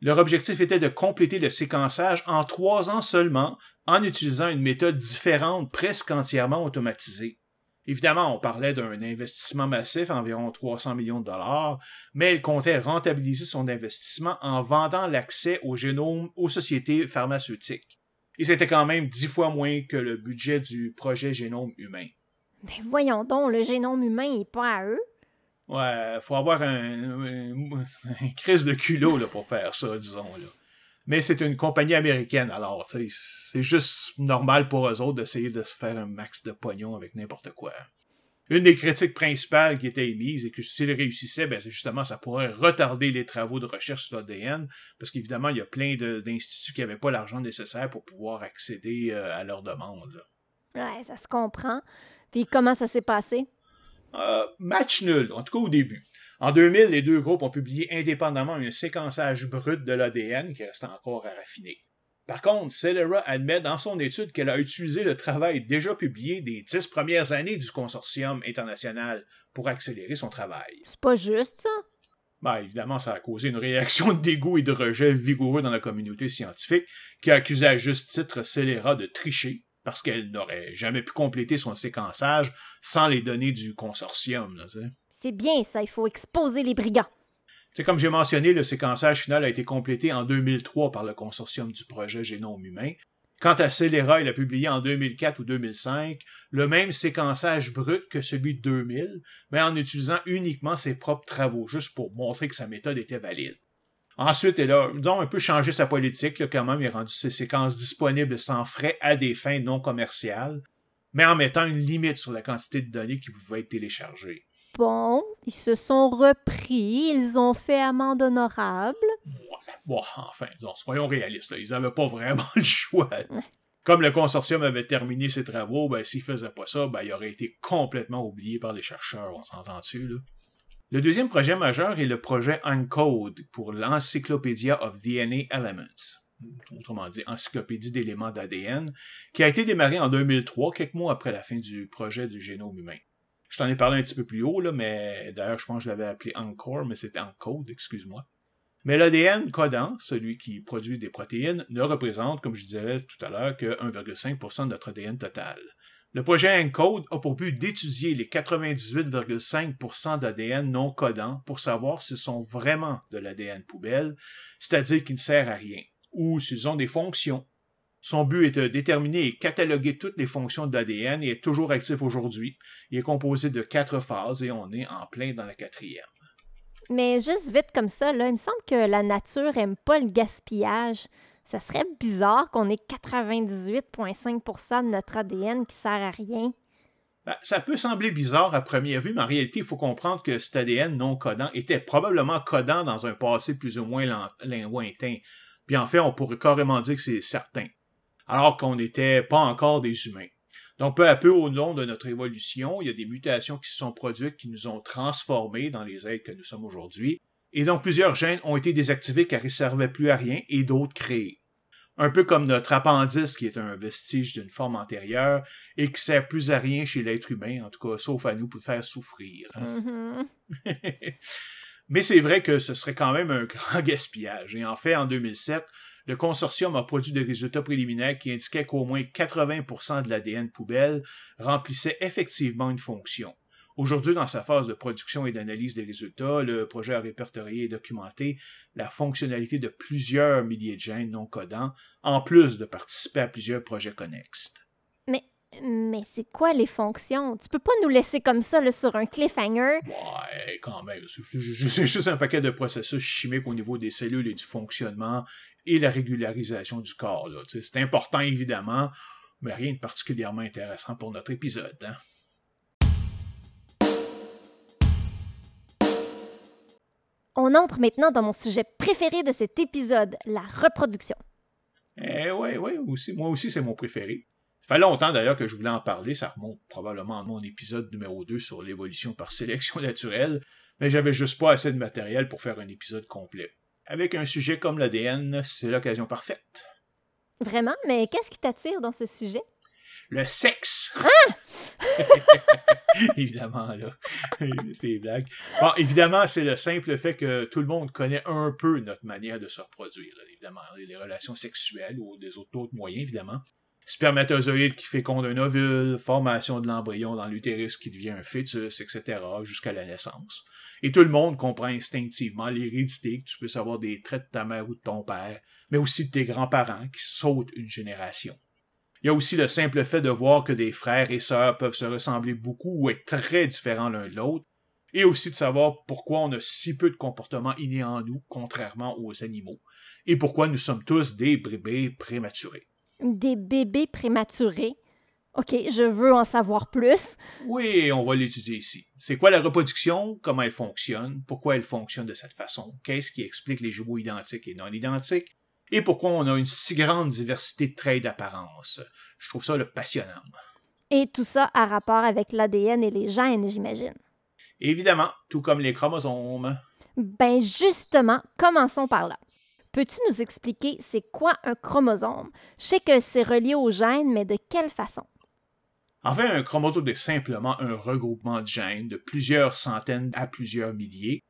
Leur objectif était de compléter le séquençage en trois ans seulement en utilisant une méthode différente, presque entièrement automatisée. Évidemment, on parlait d'un investissement massif, environ 300 millions de dollars, mais elle comptait rentabiliser son investissement en vendant l'accès au génome aux sociétés pharmaceutiques. Et c'était quand même dix fois moins que le budget du projet génome humain. Mais ben, voyons donc, le génome humain n'est pas à eux. Ouais, faut avoir un, crise de culot là, pour faire ça, disons. Là. Mais c'est une compagnie américaine, alors c'est juste normal pour eux autres d'essayer de se faire un max de pognon avec n'importe quoi. Une des critiques principales qui était émise et que s'ils réussissaient, ben, c'est justement ça pourrait retarder les travaux de recherche sur l'ADN, parce qu'évidemment, il y a plein d'instituts qui n'avaient pas l'argent nécessaire pour pouvoir accéder euh, à leurs demandes. Ouais, ça se comprend. Puis comment ça s'est passé? Euh, match nul, en tout cas au début. En 2000, les deux groupes ont publié indépendamment un séquençage brut de l'ADN qui reste encore à raffiner. Par contre, Celera admet dans son étude qu'elle a utilisé le travail déjà publié des dix premières années du consortium international pour accélérer son travail. C'est pas juste, ça? Ben, évidemment, ça a causé une réaction de dégoût et de rejet vigoureux dans la communauté scientifique, qui a accusé à juste titre Celera de tricher, parce qu'elle n'aurait jamais pu compléter son séquençage sans les données du consortium. C'est bien ça, il faut exposer les brigands. C'est comme j'ai mentionné, le séquençage final a été complété en 2003 par le consortium du projet Génome humain. Quant à Celera, il a publié en 2004 ou 2005 le même séquençage brut que celui de 2000, mais en utilisant uniquement ses propres travaux, juste pour montrer que sa méthode était valide. Ensuite, elle a donc un peu changé sa politique, là, quand même, il a rendu ses séquences disponibles sans frais à des fins non commerciales, mais en mettant une limite sur la quantité de données qui pouvaient être téléchargées. Bon, ils se sont repris, ils ont fait amende honorable. Ouais, bon, enfin, soyons réalistes, ils n'avaient pas vraiment le choix. Comme le consortium avait terminé ses travaux, ben, s'il faisait pas ça, ben, il aurait été complètement oublié par les chercheurs, on s'entend dessus, là? Le deuxième projet majeur est le projet ENCODE pour l'Encyclopedia of DNA Elements, autrement dit Encyclopédie d'éléments d'ADN, qui a été démarré en 2003, quelques mois après la fin du projet du génome humain. Je t'en ai parlé un petit peu plus haut, là, mais d'ailleurs, je pense que je l'avais appelé ENCORE, mais c'était ENCODE, excuse-moi. Mais l'ADN codant, celui qui produit des protéines, ne représente, comme je disais tout à l'heure, que 1,5% de notre ADN total. Le projet ENCODE a pour but d'étudier les 98,5% d'ADN non codants pour savoir s'ils sont vraiment de l'ADN poubelle, c'est-à-dire qu'ils ne servent à rien, ou s'ils ont des fonctions. Son but est de déterminer et cataloguer toutes les fonctions de l'ADN et est toujours actif aujourd'hui. Il est composé de quatre phases et on est en plein dans la quatrième. Mais juste vite comme ça, là, il me semble que la nature aime pas le gaspillage. Ça serait bizarre qu'on ait 98,5% de notre ADN qui sert à rien. Ben, ça peut sembler bizarre à première vue, mais en réalité, il faut comprendre que cet ADN non codant était probablement codant dans un passé plus ou moins lointain. Puis en fait, on pourrait carrément dire que c'est certain. Alors qu'on n'était pas encore des humains. Donc, peu à peu, au long de notre évolution, il y a des mutations qui se sont produites qui nous ont transformés dans les êtres que nous sommes aujourd'hui. Et donc, plusieurs gènes ont été désactivés car ils ne servaient plus à rien et d'autres créés. Un peu comme notre appendice qui est un vestige d'une forme antérieure et qui sert plus à rien chez l'être humain, en tout cas, sauf à nous pour faire souffrir. Hein. Mm-hmm. [laughs] Mais c'est vrai que ce serait quand même un [laughs] grand gaspillage. Et en fait, en 2007, le consortium a produit des résultats préliminaires qui indiquaient qu'au moins 80% de l'ADN poubelle remplissait effectivement une fonction. Aujourd'hui, dans sa phase de production et d'analyse des résultats, le projet a répertorié et documenté la fonctionnalité de plusieurs milliers de gènes non codants, en plus de participer à plusieurs projets connexes. Mais, mais c'est quoi les fonctions? Tu peux pas nous laisser comme ça sur un cliffhanger? Ouais, quand même. C'est juste un paquet de processus chimiques au niveau des cellules et du fonctionnement et la régularisation du corps. C'est important, évidemment, mais rien de particulièrement intéressant pour notre épisode. Hein. On entre maintenant dans mon sujet préféré de cet épisode, la reproduction. Eh oui, oui, aussi, moi aussi c'est mon préféré. Ça fait longtemps d'ailleurs que je voulais en parler, ça remonte probablement à mon épisode numéro 2 sur l'évolution par sélection naturelle, mais j'avais juste pas assez de matériel pour faire un épisode complet. Avec un sujet comme l'ADN, c'est l'occasion parfaite. Vraiment? Mais qu'est-ce qui t'attire dans ce sujet? Le sexe! Ah! [laughs] évidemment, là. c'est blague. Bon, évidemment, c'est le simple fait que tout le monde connaît un peu notre manière de se reproduire. Évidemment, les relations sexuelles ou des autres, moyens, évidemment. Spermatozoïde qui féconde un ovule, formation de l'embryon dans l'utérus qui devient un fœtus, etc., jusqu'à la naissance. Et tout le monde comprend instinctivement l'hérédité, que tu peux savoir des traits de ta mère ou de ton père, mais aussi de tes grands-parents qui sautent une génération. Il y a aussi le simple fait de voir que des frères et sœurs peuvent se ressembler beaucoup ou être très différents l'un de l'autre, et aussi de savoir pourquoi on a si peu de comportements innés en nous, contrairement aux animaux, et pourquoi nous sommes tous des bébés prématurés. Des bébés prématurés? OK, je veux en savoir plus. Oui, on va l'étudier ici. C'est quoi la reproduction, comment elle fonctionne, pourquoi elle fonctionne de cette façon, qu'est-ce qui explique les jumeaux identiques et non identiques, et pourquoi on a une si grande diversité de traits d'apparence. Je trouve ça le passionnant. Et tout ça a rapport avec l'ADN et les gènes, j'imagine. Évidemment, tout comme les chromosomes. Ben justement, commençons par là. Peux-tu nous expliquer c'est quoi un chromosome? Je sais que c'est relié aux gènes, mais de quelle façon? En fait, un chromosome est simplement un regroupement de gènes de plusieurs centaines à plusieurs milliers,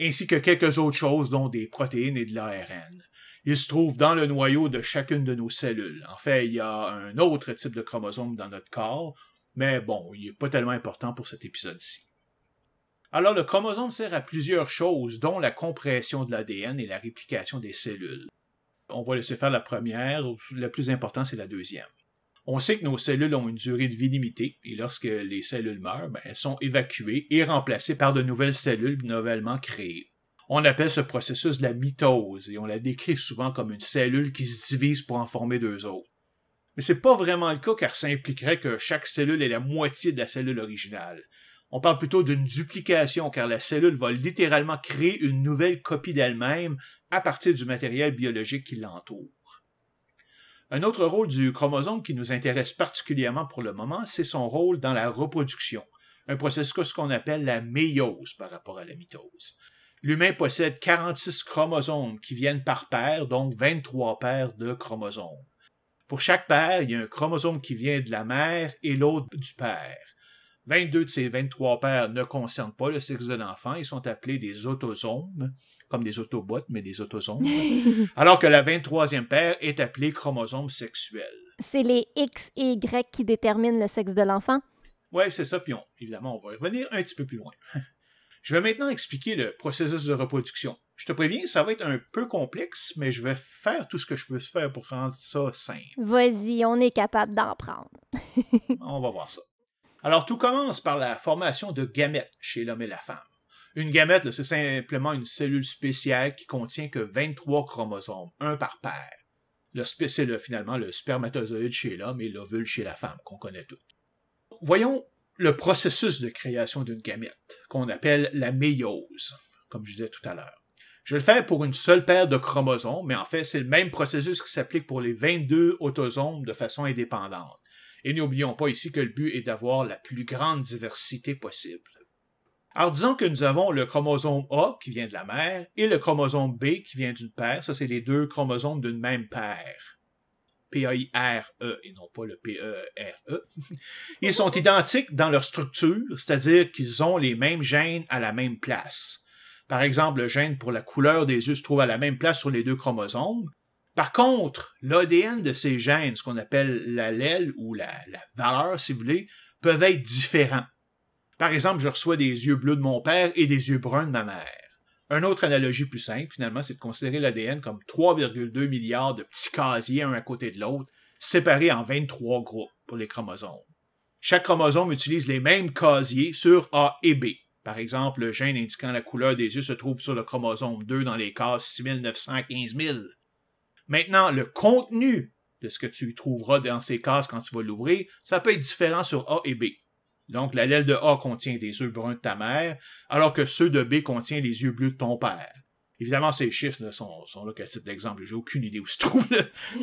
ainsi que quelques autres choses dont des protéines et de l'ARN. Il se trouve dans le noyau de chacune de nos cellules. En fait, il y a un autre type de chromosome dans notre corps, mais bon, il n'est pas tellement important pour cet épisode-ci. Alors, le chromosome sert à plusieurs choses, dont la compression de l'ADN et la réplication des cellules. On va laisser faire la première, le plus important, c'est la deuxième. On sait que nos cellules ont une durée de vie limitée, et lorsque les cellules meurent, ben, elles sont évacuées et remplacées par de nouvelles cellules nouvellement créées. On appelle ce processus la mitose, et on la décrit souvent comme une cellule qui se divise pour en former deux autres. Mais c'est pas vraiment le cas car ça impliquerait que chaque cellule est la moitié de la cellule originale. On parle plutôt d'une duplication car la cellule va littéralement créer une nouvelle copie d'elle-même à partir du matériel biologique qui l'entoure. Un autre rôle du chromosome qui nous intéresse particulièrement pour le moment, c'est son rôle dans la reproduction. un processus qu'on appelle la méiose par rapport à la mitose. L'humain possède 46 chromosomes qui viennent par paire, donc 23 paires de chromosomes. Pour chaque paire, il y a un chromosome qui vient de la mère et l'autre du père. 22 de ces 23 paires ne concernent pas le sexe de l'enfant, ils sont appelés des autosomes, comme des autobots, mais des autosomes, [laughs] alors que la 23e paire est appelée chromosome sexuel. C'est les X et Y qui déterminent le sexe de l'enfant? Oui, c'est ça, puis évidemment, on va y revenir un petit peu plus loin. [laughs] Je vais maintenant expliquer le processus de reproduction. Je te préviens, ça va être un peu complexe, mais je vais faire tout ce que je peux faire pour rendre ça simple. Vas-y, on est capable d'en prendre. [laughs] on va voir ça. Alors, tout commence par la formation de gamètes chez l'homme et la femme. Une gamète, c'est simplement une cellule spéciale qui contient que 23 chromosomes, un par paire. C'est finalement le spermatozoïde chez l'homme et l'ovule chez la femme, qu'on connaît tous. Voyons le processus de création d'une gamète, qu'on appelle la méiose, comme je disais tout à l'heure. Je vais le faire pour une seule paire de chromosomes, mais en fait, c'est le même processus qui s'applique pour les 22 autosomes de façon indépendante. Et n'oublions pas ici que le but est d'avoir la plus grande diversité possible. Alors disons que nous avons le chromosome A qui vient de la mère et le chromosome B qui vient d'une paire. Ça, c'est les deux chromosomes d'une même paire. P-A-I-R-E et non pas le P-E-R-E. [laughs] Ils sont identiques dans leur structure, c'est-à-dire qu'ils ont les mêmes gènes à la même place. Par exemple, le gène pour la couleur des yeux se trouve à la même place sur les deux chromosomes. Par contre, l'ADN de ces gènes, ce qu'on appelle l'allèle ou la, la valeur, si vous voulez, peuvent être différents. Par exemple, je reçois des yeux bleus de mon père et des yeux bruns de ma mère. Une autre analogie plus simple, finalement, c'est de considérer l'ADN comme 3,2 milliards de petits casiers un à côté de l'autre, séparés en 23 groupes pour les chromosomes. Chaque chromosome utilise les mêmes casiers sur A et B. Par exemple, le gène indiquant la couleur des yeux se trouve sur le chromosome 2 dans les cases 6900 à 15000. Maintenant, le contenu de ce que tu trouveras dans ces cases quand tu vas l'ouvrir, ça peut être différent sur A et B. Donc, l'allèle de A contient des yeux bruns de ta mère, alors que ceux de B contiennent les yeux bleus de ton père. Évidemment, ces chiffres sont, sont, là qu'à titre d'exemple. J'ai aucune idée où se [laughs] trouvent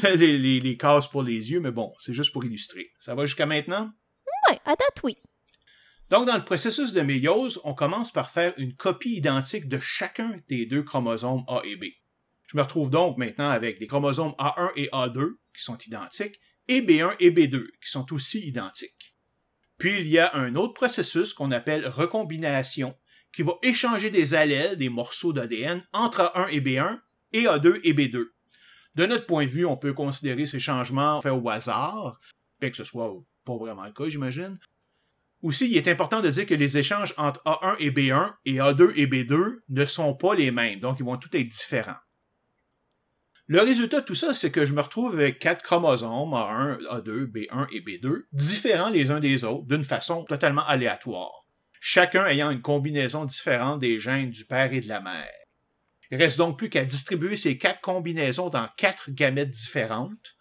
les, les, cases pour les yeux, mais bon, c'est juste pour illustrer. Ça va jusqu'à maintenant? Oui, à date, oui. Donc, dans le processus de méiose, on commence par faire une copie identique de chacun des deux chromosomes A et B. Je me retrouve donc maintenant avec des chromosomes A1 et A2 qui sont identiques, et B1 et B2 qui sont aussi identiques. Puis il y a un autre processus qu'on appelle recombination, qui va échanger des allèles, des morceaux d'ADN, entre A1 et B1 et A2 et B2. De notre point de vue, on peut considérer ces changements faits au hasard, bien que ce soit pas vraiment le cas, j'imagine. Aussi, il est important de dire que les échanges entre A1 et B1 et A2 et B2 ne sont pas les mêmes, donc ils vont tous être différents. Le résultat de tout ça, c'est que je me retrouve avec quatre chromosomes, A1, A2, B1 et B2, différents les uns des autres, d'une façon totalement aléatoire, chacun ayant une combinaison différente des gènes du père et de la mère. Il reste donc plus qu'à distribuer ces quatre combinaisons dans quatre gamètes différentes.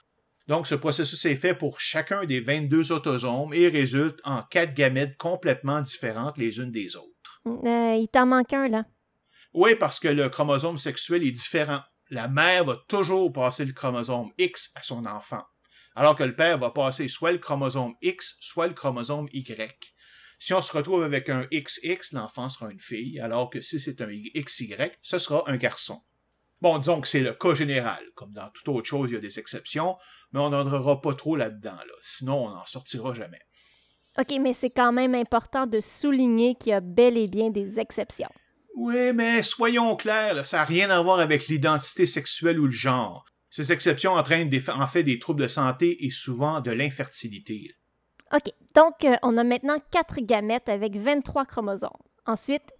Donc, ce processus est fait pour chacun des 22 autosomes et résulte en quatre gamètes complètement différentes les unes des autres. Euh, il t'en manque un, là. Oui, parce que le chromosome sexuel est différent la mère va toujours passer le chromosome X à son enfant, alors que le père va passer soit le chromosome X, soit le chromosome Y. Si on se retrouve avec un XX, l'enfant sera une fille, alors que si c'est un XY, ce sera un garçon. Bon, disons que c'est le cas général. Comme dans toute autre chose, il y a des exceptions, mais on n'entrera pas trop là-dedans, là. sinon on n'en sortira jamais. OK, mais c'est quand même important de souligner qu'il y a bel et bien des exceptions. Oui, mais soyons clairs, ça n'a rien à voir avec l'identité sexuelle ou le genre. Ces exceptions entraînent en fait des troubles de santé et souvent de l'infertilité. OK, donc euh, on a maintenant quatre gamètes avec 23 chromosomes. Ensuite?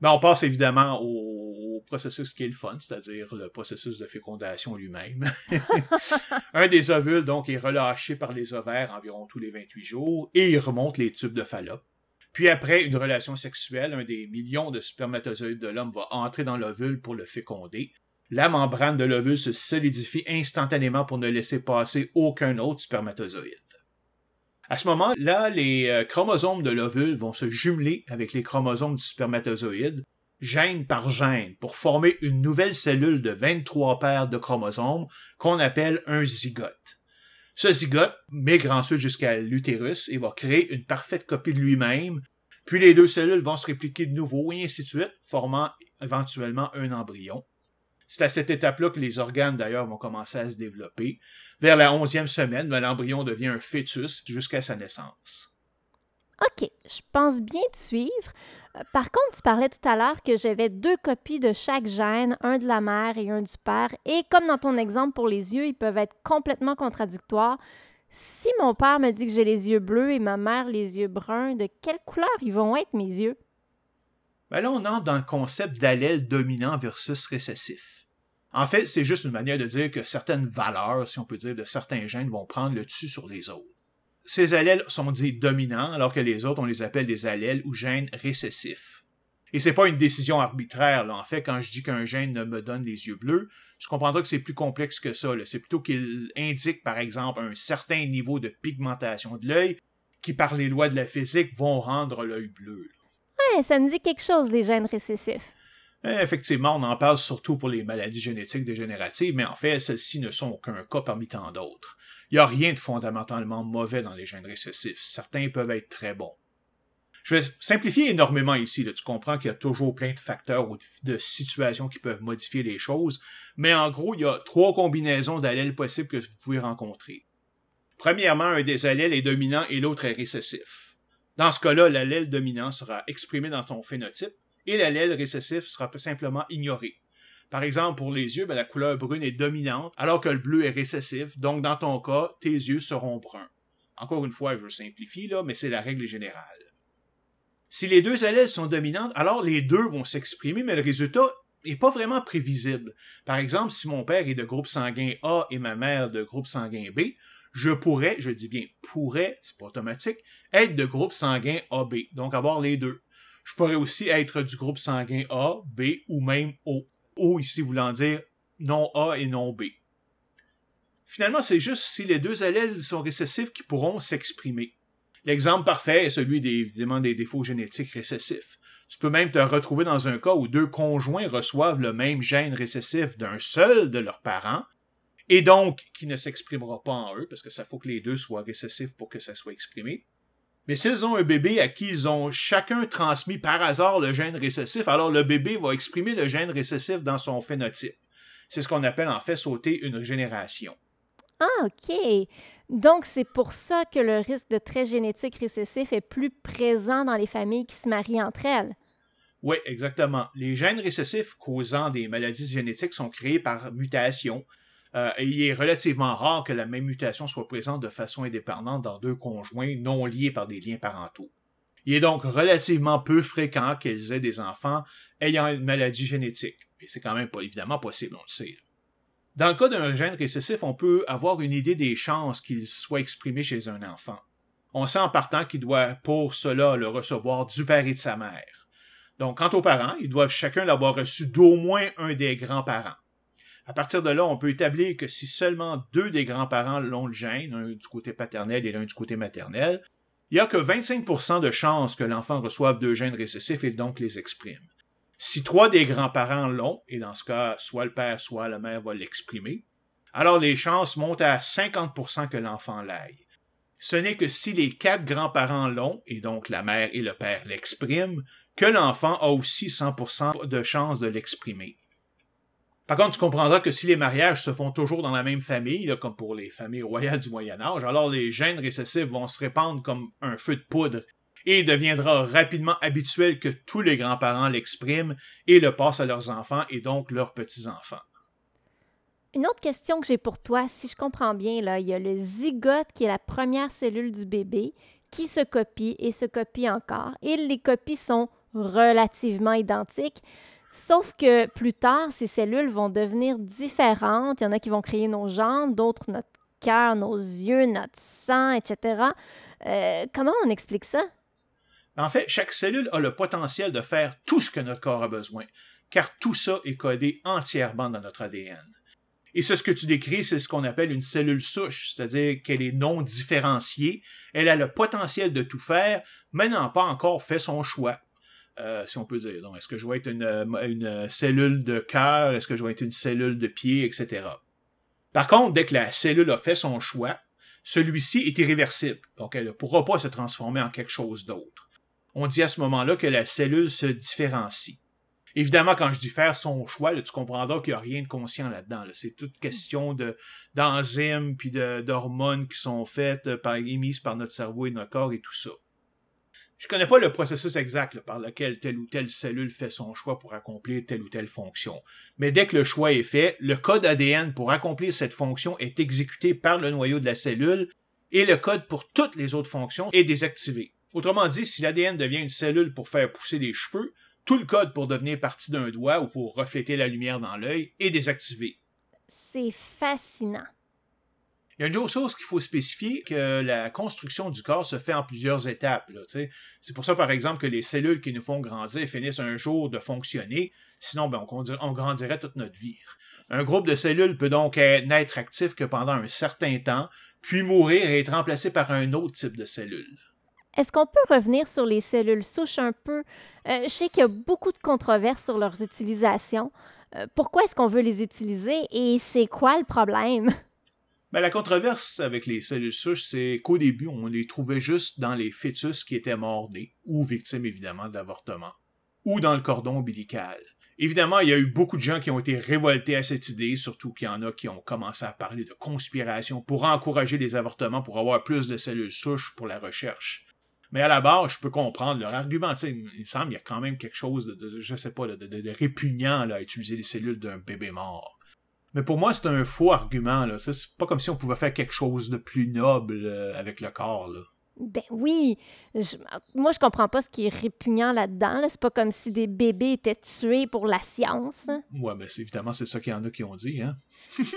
Ben, on passe évidemment au, processus qui est le fun, c'est-à-dire le processus de fécondation lui-même. [laughs] Un des ovules, donc, est relâché par les ovaires environ tous les 28 jours et il remonte les tubes de Fallope. Puis après une relation sexuelle, un des millions de spermatozoïdes de l'homme va entrer dans l'ovule pour le féconder. La membrane de l'ovule se solidifie instantanément pour ne laisser passer aucun autre spermatozoïde. À ce moment-là, les euh, chromosomes de l'ovule vont se jumeler avec les chromosomes du spermatozoïde, gène par gène, pour former une nouvelle cellule de 23 paires de chromosomes qu'on appelle un zygote. Ce zygote migre ensuite jusqu'à l'utérus et va créer une parfaite copie de lui-même Puis les deux cellules vont se répliquer de nouveau, et ainsi de suite, formant éventuellement un embryon. C'est à cette étape-là que les organes, d'ailleurs, vont commencer à se développer. Vers la onzième semaine, ben, l'embryon devient un fœtus jusqu'à sa naissance. OK, je pense bien te suivre. Euh, par contre, tu parlais tout à l'heure que j'avais deux copies de chaque gène, un de la mère et un du père. Et comme dans ton exemple pour les yeux, ils peuvent être complètement contradictoires. Si mon père me dit que j'ai les yeux bleus et ma mère les yeux bruns, de quelle couleur ils vont être mes yeux? Ben là, on entre dans le concept d'allèle dominant versus récessif. En fait, c'est juste une manière de dire que certaines valeurs, si on peut dire, de certains gènes vont prendre le dessus sur les autres. Ces allèles sont dits dominants, alors que les autres, on les appelle des allèles ou gènes récessifs. Et c'est pas une décision arbitraire, là. En fait, quand je dis qu'un gène me donne les yeux bleus, je comprendrai que c'est plus complexe que ça, C'est plutôt qu'il indique, par exemple, un certain niveau de pigmentation de l'œil qui, par les lois de la physique, vont rendre l'œil bleu. Ouais, ça me dit quelque chose, les gènes récessifs. Eh, effectivement, on en parle surtout pour les maladies génétiques dégénératives, mais en fait, celles-ci ne sont qu'un cas parmi tant d'autres. Il n'y a rien de fondamentalement mauvais dans les gènes récessifs. Certains peuvent être très bons. Je vais simplifier énormément ici. Tu comprends qu'il y a toujours plein de facteurs ou de situations qui peuvent modifier les choses, mais en gros, il y a trois combinaisons d'allèles possibles que vous pouvez rencontrer. Premièrement, un des allèles est dominant et l'autre est récessif. Dans ce cas-là, l'allèle dominant sera exprimé dans ton phénotype et l'allèle récessif sera simplement ignoré. Par exemple, pour les yeux, ben, la couleur brune est dominante, alors que le bleu est récessif, donc dans ton cas, tes yeux seront bruns. Encore une fois, je simplifie, là, mais c'est la règle générale. Si les deux allèles sont dominantes, alors les deux vont s'exprimer, mais le résultat n'est pas vraiment prévisible. Par exemple, si mon père est de groupe sanguin A et ma mère de groupe sanguin B, je pourrais, je dis bien pourrais, c'est pas automatique, être de groupe sanguin AB, donc avoir les deux. Je pourrais aussi être du groupe sanguin A, B ou même O. Ici voulant dire non A et non B. Finalement, c'est juste si les deux allèles sont récessifs qui pourront s'exprimer. L'exemple parfait est celui des défauts génétiques récessifs. Tu peux même te retrouver dans un cas où deux conjoints reçoivent le même gène récessif d'un seul de leurs parents, et donc qui ne s'exprimera pas en eux, parce que ça faut que les deux soient récessifs pour que ça soit exprimé. Mais s'ils ont un bébé à qui ils ont chacun transmis par hasard le gène récessif, alors le bébé va exprimer le gène récessif dans son phénotype. C'est ce qu'on appelle en fait sauter une génération. Ah, OK. Donc, c'est pour ça que le risque de trait génétique récessif est plus présent dans les familles qui se marient entre elles. Oui, exactement. Les gènes récessifs causant des maladies génétiques sont créés par mutation, euh, il est relativement rare que la même mutation soit présente de façon indépendante dans deux conjoints non liés par des liens parentaux. Il est donc relativement peu fréquent qu'ils aient des enfants ayant une maladie génétique. Mais c'est quand même pas évidemment possible, on le sait. Dans le cas d'un gène récessif, on peut avoir une idée des chances qu'il soit exprimé chez un enfant. On sait en partant qu'il doit pour cela le recevoir du père et de sa mère. Donc, quant aux parents, ils doivent chacun l'avoir reçu d'au moins un des grands-parents. À partir de là, on peut établir que si seulement deux des grands-parents l'ont le gène, un du côté paternel et l'un du côté maternel, il n'y a que 25% de chances que l'enfant reçoive deux gènes récessifs et donc les exprime. Si trois des grands-parents l'ont, et dans ce cas, soit le père, soit la mère va l'exprimer, alors les chances montent à 50% que l'enfant l'aille. Ce n'est que si les quatre grands-parents l'ont, et donc la mère et le père l'expriment, que l'enfant a aussi 100% de chances de l'exprimer. Par contre, tu comprendras que si les mariages se font toujours dans la même famille, comme pour les familles royales du Moyen Âge, alors les gènes récessifs vont se répandre comme un feu de poudre et il deviendra rapidement habituel que tous les grands-parents l'expriment et le passent à leurs enfants et donc leurs petits-enfants. Une autre question que j'ai pour toi, si je comprends bien, là, il y a le zygote qui est la première cellule du bébé qui se copie et se copie encore. Et les copies sont relativement identiques. Sauf que plus tard, ces cellules vont devenir différentes. Il y en a qui vont créer nos jambes, d'autres notre cœur, nos yeux, notre sang, etc. Euh, comment on explique ça? En fait, chaque cellule a le potentiel de faire tout ce que notre corps a besoin, car tout ça est codé entièrement dans notre ADN. Et c'est ce que tu décris, c'est ce qu'on appelle une cellule souche, c'est-à-dire qu'elle est non différenciée, elle a le potentiel de tout faire, mais n'a pas encore fait son choix. Euh, si on peut dire. Donc, est-ce que je vais être une, euh, une cellule de cœur? Est-ce que je vais être une cellule de pied, etc. Par contre, dès que la cellule a fait son choix, celui-ci est irréversible. Donc, elle ne pourra pas se transformer en quelque chose d'autre. On dit à ce moment-là que la cellule se différencie. Évidemment, quand je dis faire son choix, tu comprendras qu'il n'y a rien de conscient là-dedans. C'est toute question de, d'enzymes puis d'hormones qui sont faites, par, émises par notre cerveau et notre corps et tout ça. Je connais pas le processus exact par lequel telle ou telle cellule fait son choix pour accomplir telle ou telle fonction. Mais dès que le choix est fait, le code ADN pour accomplir cette fonction est exécuté par le noyau de la cellule et le code pour toutes les autres fonctions est désactivé. Autrement dit, si l'ADN devient une cellule pour faire pousser les cheveux, tout le code pour devenir partie d'un doigt ou pour refléter la lumière dans l'œil est désactivé. C'est fascinant. Il y a une autre chose qu'il faut spécifier, que la construction du corps se fait en plusieurs étapes. C'est pour ça, par exemple, que les cellules qui nous font grandir finissent un jour de fonctionner, sinon ben, on, grandirait toute notre vie. Un groupe de cellules peut donc n'être actif que pendant un certain temps, puis mourir et être remplacé par un autre type de cellule. Est-ce qu'on peut revenir sur les cellules souches un peu? Euh, je sais qu'il y a beaucoup de controverses sur leur utilisation. Euh, pourquoi est-ce qu'on veut les utiliser et c'est quoi le problème? [laughs] Ben, la controverse avec les cellules souches, c'est qu'au début, on les trouvait juste dans les fœtus qui étaient mordés, ou victimes évidemment d'avortement, ou dans le cordon ombilical. Évidemment, il y a eu beaucoup de gens qui ont été révoltés à cette idée, surtout qu'il y en a qui ont commencé à parler de conspiration pour encourager les avortements pour avoir plus de cellules souches pour la recherche. Mais à la base, je peux comprendre leur argument. il me semble qu'il y a quand même quelque chose de, je sais pas, de, répugnant à utiliser les cellules d'un bébé mort. Mais pour moi, c'est un faux argument. Là. C'est pas comme si on pouvait faire quelque chose de plus noble euh, avec le corps. Là. Ben oui. moi, je comprends pas ce qui est répugnant là-dedans. C'est pas comme si des bébés étaient tués pour la science. Ouais, mais évidemment, c'est ça qu'il y en a qui ont dit. Hein?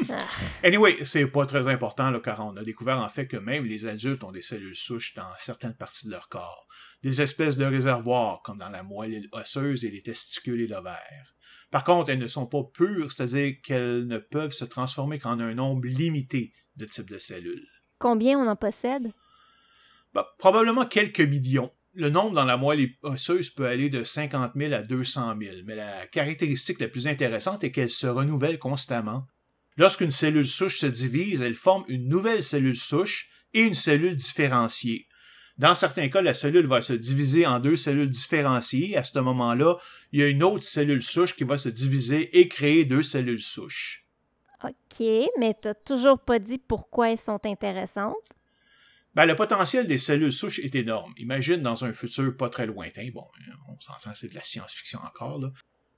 Ah. [laughs] Anyway, c'est pas très important, là, car on a découvert en fait que même les adultes ont des cellules souches dans certaines parties de leur corps. Des espèces de réservoirs, comme dans la moelle osseuse et les testicules et l'ovaire. Par contre, elles ne sont pas pures, c'est-à-dire qu'elles ne peuvent se transformer qu'en un nombre limité de types de cellules. Combien on en possède? Ben, probablement quelques millions. Le nombre dans la moelle osseuse peut aller de 50 000 à 200 000, mais la caractéristique la plus intéressante est qu'elle se renouvelle constamment. Lorsqu'une cellule souche se divise, elle forme une nouvelle cellule souche et une cellule différenciée. Dans certains cas, la cellule va se diviser en deux cellules différenciées. À ce moment-là, il y a une autre cellule souche qui va se diviser et créer deux cellules souches. OK, mais tu n'as toujours pas dit pourquoi elles sont intéressantes? Ben, le potentiel des cellules souches est énorme. Imagine dans un futur pas très lointain, bon, on s'entend, c'est de la science-fiction encore, là.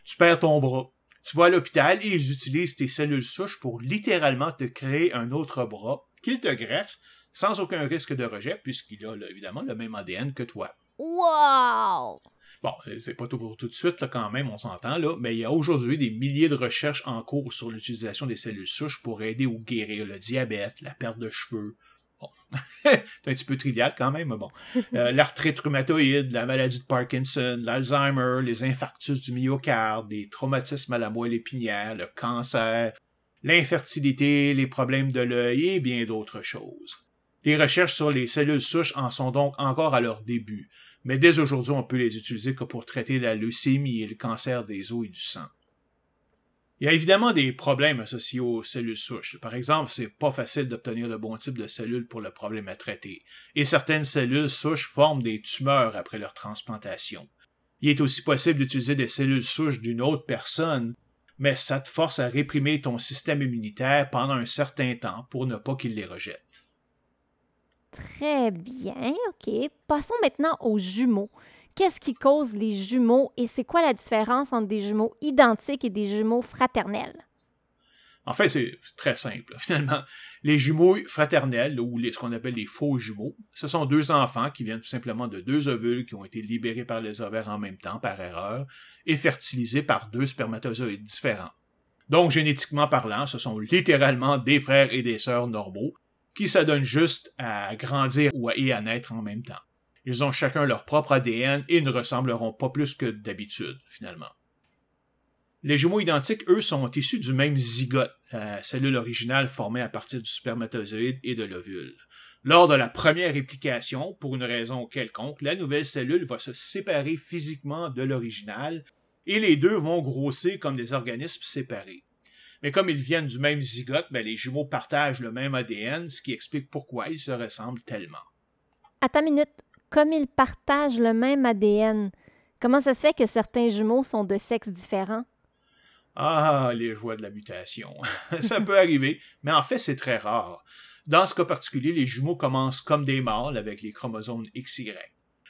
Tu perds ton bras. Tu vas à l'hôpital et ils utilisent tes cellules souches pour littéralement te créer un autre bras qu'ils te greffent sans aucun risque de rejet, puisqu'il a évidemment le même ADN que toi. Wow! Bon, euh, c'est pas tout pour tout de suite, là, quand même, on s'entend, là, mais il y a aujourd'hui des milliers de recherches en cours sur l'utilisation des cellules souches pour aider ou guérir le diabète, la perte de cheveux. Bon, [laughs] c'est un petit peu trivial quand même, mais bon. Euh, [laughs] l'arthrite rhumatoïde, la maladie de Parkinson, l'Alzheimer, les infarctus du myocarde, des traumatismes à la moelle épinière, le cancer, l'infertilité, les problèmes de l'œil et bien d'autres choses. Les recherches sur les cellules souches en sont donc encore à leur début, mais dès aujourd'hui on peut les utiliser que pour traiter la leucémie et le cancer des os et du sang. Il y a évidemment des problèmes associés aux cellules souches. Par exemple, c'est pas facile d'obtenir le bon type de cellules pour le problème à traiter, et certaines cellules souches forment des tumeurs après leur transplantation. Il est aussi possible d'utiliser des cellules souches d'une autre personne, mais ça te force à réprimer ton système immunitaire pendant un certain temps pour ne pas qu'il les rejette. Très bien, OK. Passons maintenant aux jumeaux. Qu'est-ce qui cause les jumeaux et c'est quoi la différence entre des jumeaux identiques et des jumeaux fraternels? En fait, c'est très simple. [laughs] Finalement, les jumeaux fraternels, ou ce qu'on appelle les faux jumeaux, ce sont deux enfants qui viennent tout simplement de deux ovules qui ont été libérés par les ovaires en même temps, par erreur, et fertilisés par deux spermatozoïdes différents. Donc, génétiquement parlant, ce sont littéralement des frères et des sœurs normaux, qui s'adonnent juste à grandir et à naître en même temps. Ils ont chacun leur propre ADN et ne ressembleront pas plus que d'habitude, finalement. Les jumeaux identiques, eux, sont issus du même zygote, cellule originale formée à partir du spermatozoïde et de l'ovule. Lors de la première réplication, pour une raison quelconque, la nouvelle cellule va se séparer physiquement de l'original et les deux vont grossir comme des organismes séparés. Mais comme ils viennent du même zygote, ben, les jumeaux partagent le même ADN, ce qui explique pourquoi ils se ressemblent tellement. À ta minute, comme ils partagent le même ADN, comment ça se fait que certains jumeaux sont de sexes différents? Ah, les joies de la mutation. [laughs] ça peut arriver, mais en fait, c'est très rare. Dans ce cas particulier, les jumeaux commencent comme des mâles avec les chromosomes XY.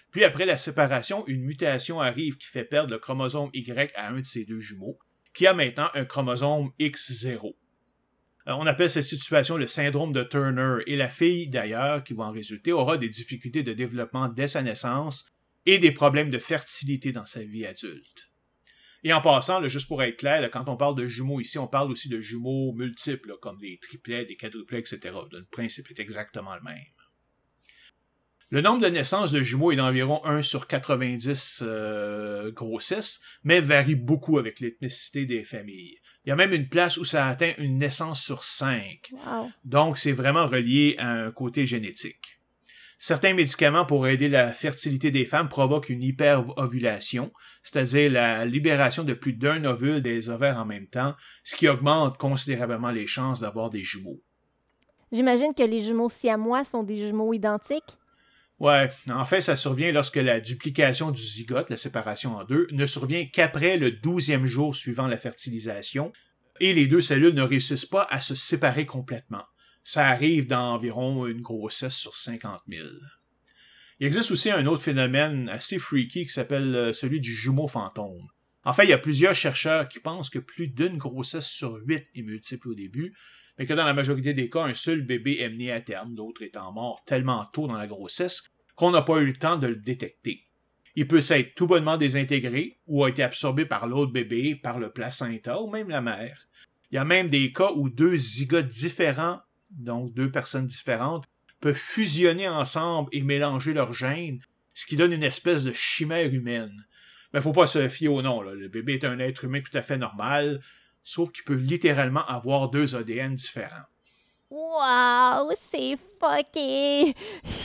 Puis après la séparation, une mutation arrive qui fait perdre le chromosome Y à un de ces deux jumeaux, qui a maintenant un chromosome X0. Euh, on appelle cette situation le syndrome de Turner et la fille d'ailleurs qui va en résulter aura des difficultés de développement dès sa naissance et des problèmes de fertilité dans sa vie adulte. Et en passant, juste pour être clair, quand on parle de jumeaux ici, on parle aussi de jumeaux multiples, comme des triplets, des quadruplets, etc. Le principe est exactement le même. Le nombre de naissances de jumeaux est d'environ 1 sur 90 euh, grossesses, mais varie beaucoup avec l'ethnicité des familles. Il y a même une place où ça atteint une naissance sur 5. Donc, c'est vraiment relié à un côté génétique. Certains médicaments pour aider la fertilité des femmes provoquent une hyperovulation, c'est-à-dire la libération de plus d'un ovule des ovaires en même temps, ce qui augmente considérablement les chances d'avoir des jumeaux. J'imagine que les jumeaux siamois sont des jumeaux identiques? Ouais, en fait, ça survient lorsque la duplication du zygote, la séparation en deux, ne survient qu'après le douzième jour suivant la fertilisation, et les deux cellules ne réussissent pas à se séparer complètement ça arrive dans environ une grossesse sur 50 000. Il existe aussi un autre phénomène assez freaky qui s'appelle euh, celui du jumeau fantôme. En fait, il y a plusieurs chercheurs qui pensent que plus d'une grossesse sur huit est multiple au début, mais que dans la majorité des cas, un seul bébé est mené à terme, l'autre étant mort tellement tôt dans la grossesse qu'on n'a pas eu le temps de le détecter. Il peut s'être tout bonnement désintégré ou a été absorbé par l'autre bébé, par le placenta ou même la mère. Il y a même des cas où deux zygotes différents donc deux personnes différentes, peuvent fusionner ensemble et mélanger leurs gènes, ce qui donne une espèce de chimère humaine. Mais faut pas se fier au nom, le bébé est un être humain tout à fait normal, sauf qu'il peut littéralement avoir deux ADN différents. Wow, c'est fucké!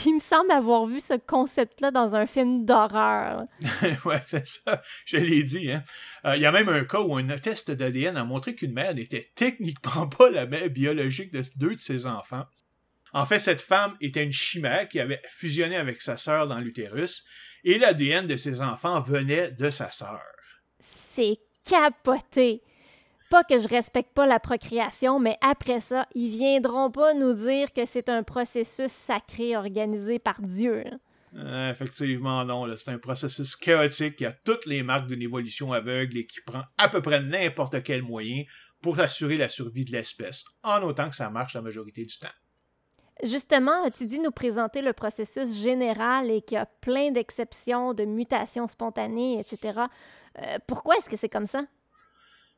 Il me semble avoir vu ce concept-là dans un film d'horreur. [laughs] ouais, c'est ça. Je l'ai dit, hein. Euh, il y a même un cas où un test d'ADN a montré qu'une mère n'était techniquement [laughs] pas la mère biologique de deux de ses enfants. En fait, cette femme était une chimère qui avait fusionné avec sa sœur dans l'utérus et l'ADN de ses enfants venait de sa sœur. C'est capoté! Pas que je respecte pas la procréation, mais après ça, ils viendront pas nous dire que c'est un processus sacré organisé par Dieu. Euh, effectivement, non. C'est un processus chaotique qui a toutes les marques d'une évolution aveugle et qui prend à peu près n'importe quel moyen pour assurer la survie de l'espèce, en autant que ça marche la majorité du temps. Justement, tu dis nous présenter le processus général et qu'il y a plein d'exceptions, de mutations spontanées, etc. Euh, pourquoi est-ce que c'est comme ça?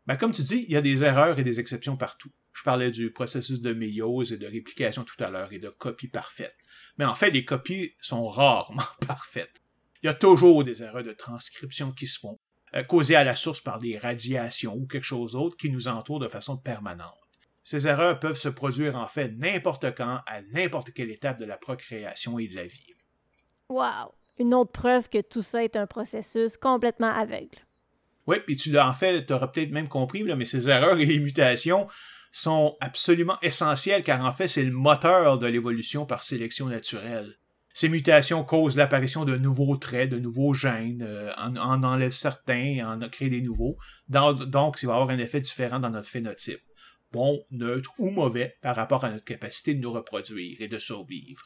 Ben, comme tu dis, il y a des erreurs et des exceptions partout. Je parlais du processus de méiose et de réplication tout à l'heure et de copie parfaite. Mais en fait, les copies sont rarement [laughs] parfaites. Il y a toujours des erreurs de transcription qui se font, euh, causées à la source par des radiations ou quelque chose d'autre qui nous entoure de façon permanente. Ces erreurs peuvent se produire en fait n'importe quand, à n'importe quelle étape de la procréation et de la vie. Wow! Une autre preuve que tout ça est un processus complètement aveugle. Oui, puis tu l'as en fait, tu auras peut-être même compris, mais ces erreurs et les mutations sont absolument essentielles car en fait c'est le moteur de l'évolution par sélection naturelle. Ces mutations causent l'apparition de nouveaux traits, de nouveaux gènes, euh, en, en enlèvent certains, en crée des nouveaux. donc, il va avoir un effet différent dans notre phénotype. Bon, neutre ou mauvais par rapport à notre capacité de nous reproduire et de survivre.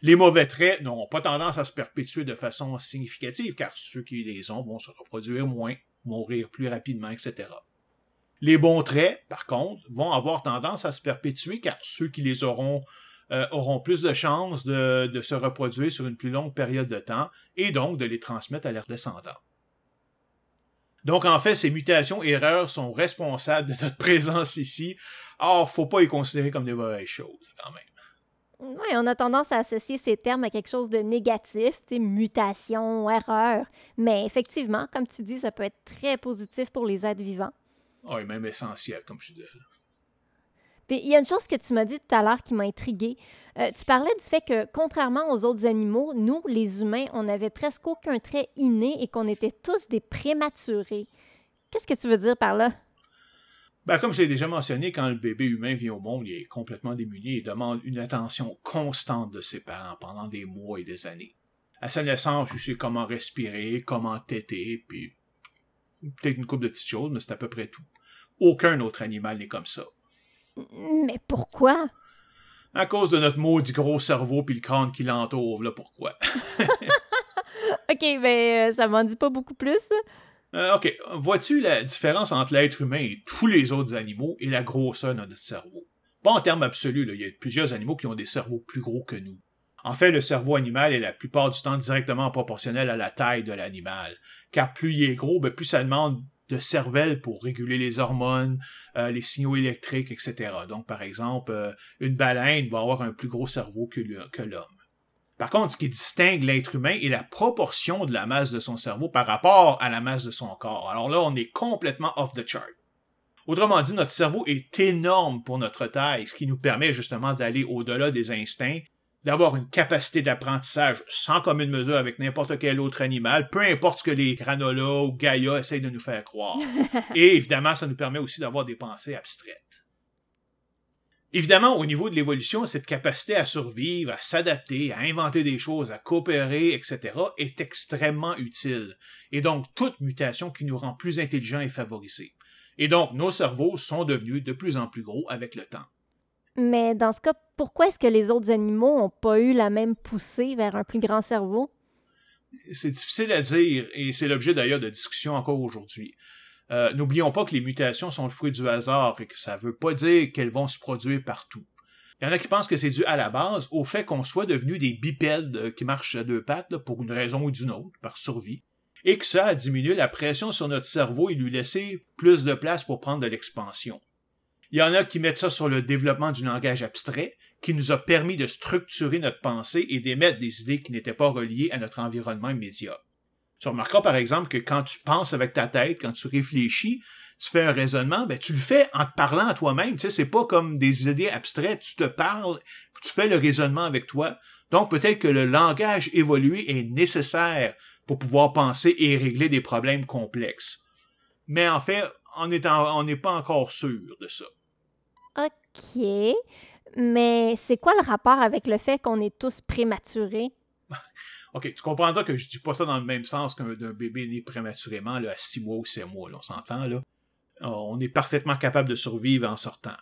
Les mauvais traits n'auront pas tendance à se perpétuer de façon significative, car ceux qui les ont vont se reproduire moins, mourir plus rapidement, etc. Les bons traits, par contre, vont avoir tendance à se perpétuer car ceux qui les auront euh, auront plus de chances de, se reproduire sur une plus longue période de temps et donc de les transmettre à leurs descendants. Donc en fait, ces mutations et erreurs sont responsables de notre [laughs] présence ici. Or, faut pas les considérer comme des mauvaises choses quand même. Oui, on a tendance à associer ces termes à quelque chose de négatif, mutation, erreur. Mais effectivement, comme tu dis, ça peut être très positif pour les êtres vivants. Oui, même essentiel, comme je dis. Puis il y a une chose que tu m'as dit tout à l'heure qui m'a intriguée. Euh, tu parlais du fait que, contrairement aux autres animaux, nous, les humains, on n'avait presque aucun trait inné et qu'on était tous des prématurés. Qu'est-ce que tu veux dire par là? Ben, comme je l'ai déjà mentionné, quand le bébé humain vient au monde, il est complètement démuni et demande une attention constante de ses parents pendant des mois et des années. À sa naissance, il sait comment respirer, comment téter, puis peut-être une couple de petites choses, mais c'est à peu près tout. Aucun autre animal n'est comme ça. Mais pourquoi? À cause de notre maudit gros cerveau puis le crâne qui l'entoure, là pourquoi? [laughs] ok, ben ça m'en dit pas beaucoup plus. Euh, ok, vois-tu la différence entre l'être humain et tous les autres animaux et la grosseur de notre cerveau? Pas en termes absolus, il y a plusieurs animaux qui ont des cerveaux plus gros que nous. En fait, le cerveau animal est la plupart du temps directement proportionnel à la taille de l'animal, car plus il est gros, ben, plus ça demande de cervelle pour réguler les hormones, euh, les signaux électriques, etc. Donc, par exemple, euh, une baleine va avoir un plus gros cerveau que l'homme. Par contre, ce qui distingue l'être humain est la proportion de la masse de son cerveau par rapport à la masse de son corps. Alors là, on est complètement off the chart. Autrement dit, notre cerveau est énorme pour notre taille, ce qui nous permet justement d'aller au-delà des instincts, d'avoir une capacité d'apprentissage sans commune mesure avec n'importe quel autre animal, peu importe ce que les granola ou Gaïa essayent de nous faire croire. [laughs] Et évidemment, ça nous permet aussi d'avoir des pensées abstraites. Évidemment, au niveau de l'évolution, cette capacité à survivre, à s'adapter, à inventer des choses, à coopérer, etc., est extrêmement utile. Et donc, toute mutation qui nous rend plus intelligents est favorisée. Et donc, nos cerveaux sont devenus de plus en plus gros avec le temps. Mais dans ce cas, pourquoi est-ce que les autres animaux n'ont pas eu la même poussée vers un plus grand cerveau? C'est difficile à dire, et c'est l'objet d'ailleurs de discussions encore aujourd'hui. Euh, n'oublions pas que les mutations sont le fruit du hasard et que ça ne veut pas dire qu'elles vont se produire partout. Il y en a qui pensent que c'est dû à la base au fait qu'on soit devenu des bipèdes qui marchent à deux pattes pour une raison ou d'une autre, par survie, et que ça a diminué la pression sur notre cerveau et lui laissé plus de place pour prendre de l'expansion. Il y en a qui mettent ça sur le développement du langage abstrait, qui nous a permis de structurer notre pensée et d'émettre des idées qui n'étaient pas reliées à notre environnement immédiat. Tu remarqueras par exemple que quand tu penses avec ta tête, quand tu réfléchis, tu fais un raisonnement, ben tu le fais en te parlant à toi-même. Tu sais, c'est pas comme des idées abstraites. Tu te parles, tu fais le raisonnement avec toi. Donc peut-être que le langage évolué est nécessaire pour pouvoir penser et régler des problèmes complexes. Mais en fait, on n'est pas encore sûr de ça. OK. Mais c'est quoi le rapport avec le fait qu'on est tous prématurés? [laughs] OK, tu comprendras que je dis pas ça dans le même sens qu'un bébé né prématurément là, à 6 mois ou 7 mois, on s'entend là. On est parfaitement capable de survivre en sortant.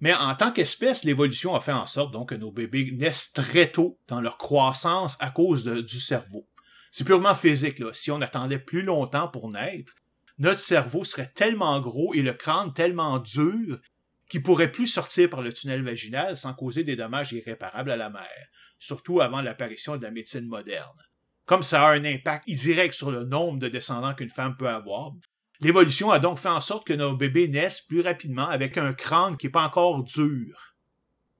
Mais en tant qu'espèce, l'évolution a fait en sorte donc que nos bébés naissent très tôt dans leur croissance à cause du cerveau. C'est purement physique, là. Si on attendait plus longtemps pour naître, notre cerveau serait tellement gros et le crâne tellement dur qu'il pourrait plus sortir par le tunnel vaginal sans causer des dommages irréparables à la mère, surtout avant l'apparition de la médecine moderne. Comme ça a un impact indirect sur le nombre de descendants qu'une femme peut avoir, l'évolution a donc fait en sorte que nos bébés naissent plus rapidement avec un crâne qui n'est pas encore dur.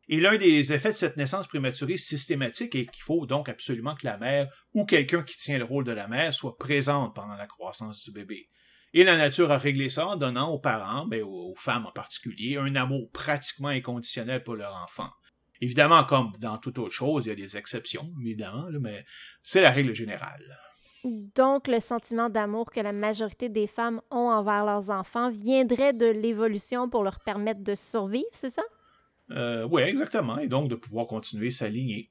Et l'un des effets de cette naissance prématurée systématique est qu'il faut donc absolument que la mère ou quelqu'un qui tient le rôle de la mère soit présente pendant la croissance du bébé. Et la nature a réglé ça en donnant aux parents, mais aux femmes en particulier, un amour pratiquement inconditionnel pour leur enfant. Évidemment, comme dans toute autre chose, il y a des exceptions, évidemment, mais c'est la règle générale. Donc, le sentiment d'amour que la majorité des femmes ont envers leurs enfants viendrait de l'évolution pour leur permettre de survivre, c'est ça? Euh, oui, exactement. Et donc de pouvoir continuer sa lignée.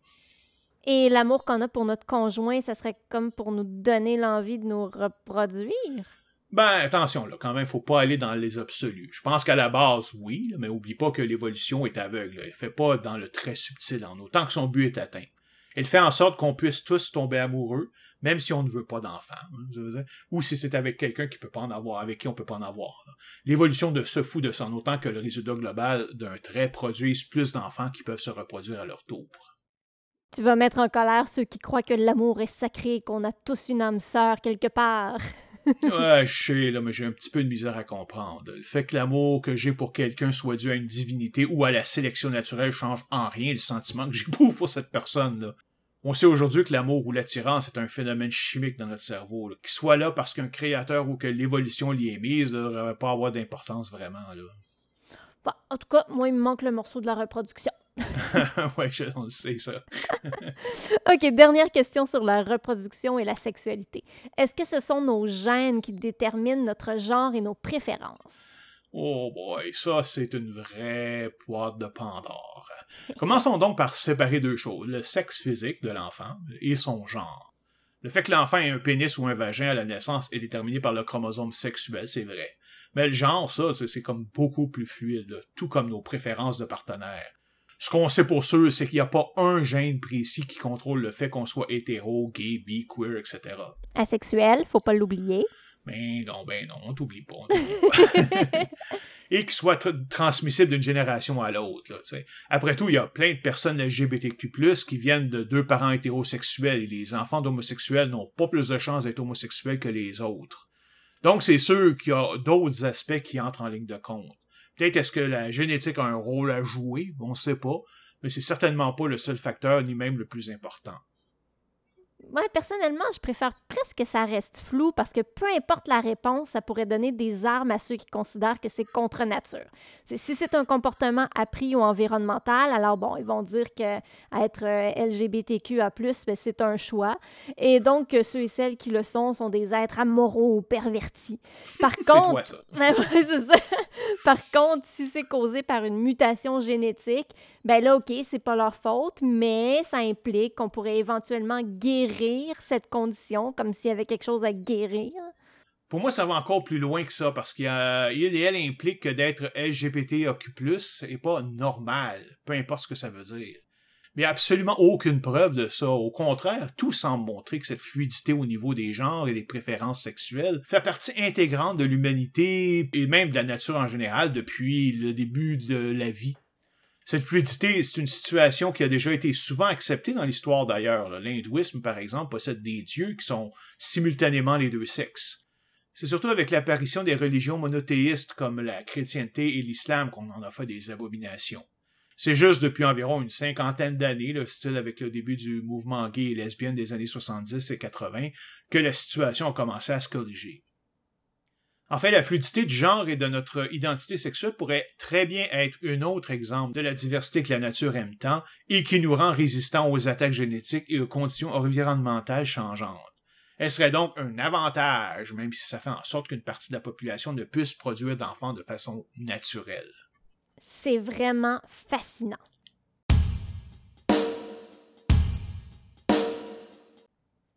Et l'amour qu'on a pour notre conjoint, ça serait comme pour nous donner l'envie de nous reproduire? Ben, attention, là, quand même, faut pas aller dans les absolus. Je pense qu'à la base, oui, mais oublie pas que l'évolution est aveugle. Elle fait pas dans le très subtil, en autant que son but est atteint. Elle fait en sorte qu'on puisse tous tomber amoureux, même si on ne veut pas d'enfants, hein, ou si c'est avec quelqu'un qui peut pas en avoir, avec qui on peut pas en avoir. L'évolution de se fout de en autant que le résultat global d'un trait produise plus d'enfants qui peuvent se reproduire à leur tour. Tu vas mettre en colère ceux qui croient que l'amour est sacré, qu'on a tous une âme sœur quelque part. [laughs] ouais, je sais, là, mais j'ai un petit peu de misère à comprendre. Le fait que l'amour que j'ai pour quelqu'un soit dû à une divinité ou à la sélection naturelle change en rien le sentiment que j'éprouve [laughs] pour cette personne-là. On sait aujourd'hui que l'amour ou l'attirance est un phénomène chimique dans notre cerveau. Qu'il soit là parce qu'un créateur ou que l'évolution l'y est mise, ne devrait pas avoir d'importance vraiment. Là. Bah, en tout cas, moi, il me manque le morceau de la reproduction. [laughs] oui, je le sais, ça. [laughs] OK, dernière question sur la reproduction et la sexualité. Est-ce que ce sont nos gènes qui déterminent notre genre et nos préférences? Oh boy, ça c'est une vraie boîte de Pandore. [laughs] Commençons donc par séparer deux choses, le sexe physique de l'enfant et son genre. Le fait que l'enfant ait un pénis ou un vagin à la naissance est déterminé par le chromosome sexuel, c'est vrai. Mais le genre, ça, c'est comme beaucoup plus fluide, tout comme nos préférences de partenaires. Ce qu'on sait pour sûr, c'est qu'il n'y a pas un gène précis qui contrôle le fait qu'on soit hétéro, gay, bi, queer, etc. Asexuel, faut pas l'oublier. Ben non, ben non, on t'oublie pas. pas. [laughs] Et qu'il soit transmissible d'une génération à l'autre. Après tout, il y a plein de personnes LGBTQ+, qui viennent de deux parents hétérosexuels, et les enfants d'homosexuels n'ont pas plus de chances d'être homosexuels que les autres. Donc, c'est sûr qu'il y a d'autres aspects qui entrent en ligne de compte. Peut-être est-ce que la génétique a un rôle à jouer, on ne sait pas, mais c'est certainement pas le seul facteur, ni même le plus important. Moi, personnellement, je préfère presque que ça reste flou parce que peu importe la réponse, ça pourrait donner des armes à ceux qui considèrent que c'est contre nature. si c'est un comportement appris ou environnemental, alors bon, ils vont dire que être euh, LGBTQA+, ben, c'est un choix. Et donc, euh, ceux et celles qui le sont sont des êtres amoraux ou pervertis. Par contre, ça. [laughs] Ben ça. Par contre, si c'est causé par une mutation génétique, ben là, OK, c'est pas leur faute, mais ça implique qu'on pourrait éventuellement guérir cette condition, comme s'il y avait quelque chose à guérir? Pour moi, ça va encore plus loin que ça, parce qu'il et elle implique que d'être LGBTQ+, n'est pas normal, peu importe ce que ça veut dire. Mais absolument aucune preuve de ça. Au contraire, tout semble montrer que cette fluidité au niveau des genres et des préférences sexuelles fait partie intégrante de l'humanité et même de la nature en général depuis le début de la vie. Cette fluidité, c'est une situation qui a déjà été souvent acceptée dans l'histoire d'ailleurs. L'hindouisme, par exemple, possède des dieux qui sont simultanément les deux sexes. C'est surtout avec l'apparition des religions monothéistes comme la chrétienté et l'islam qu'on en a fait des abominations. C'est juste depuis environ une cinquantaine d'années, le style avec le début du mouvement gay et lesbienne des années 70 et 80, que la situation a commencé à se corriger. En fait, la fluidité du genre et de notre identité sexuelle pourrait très bien être un autre exemple de la diversité que la nature aime tant et qui nous rend résistants aux attaques génétiques et aux conditions environnementales changeantes. Elle serait donc un avantage, même si ça fait en sorte qu'une partie de la population ne puisse produire d'enfants de façon naturelle. C'est vraiment fascinant.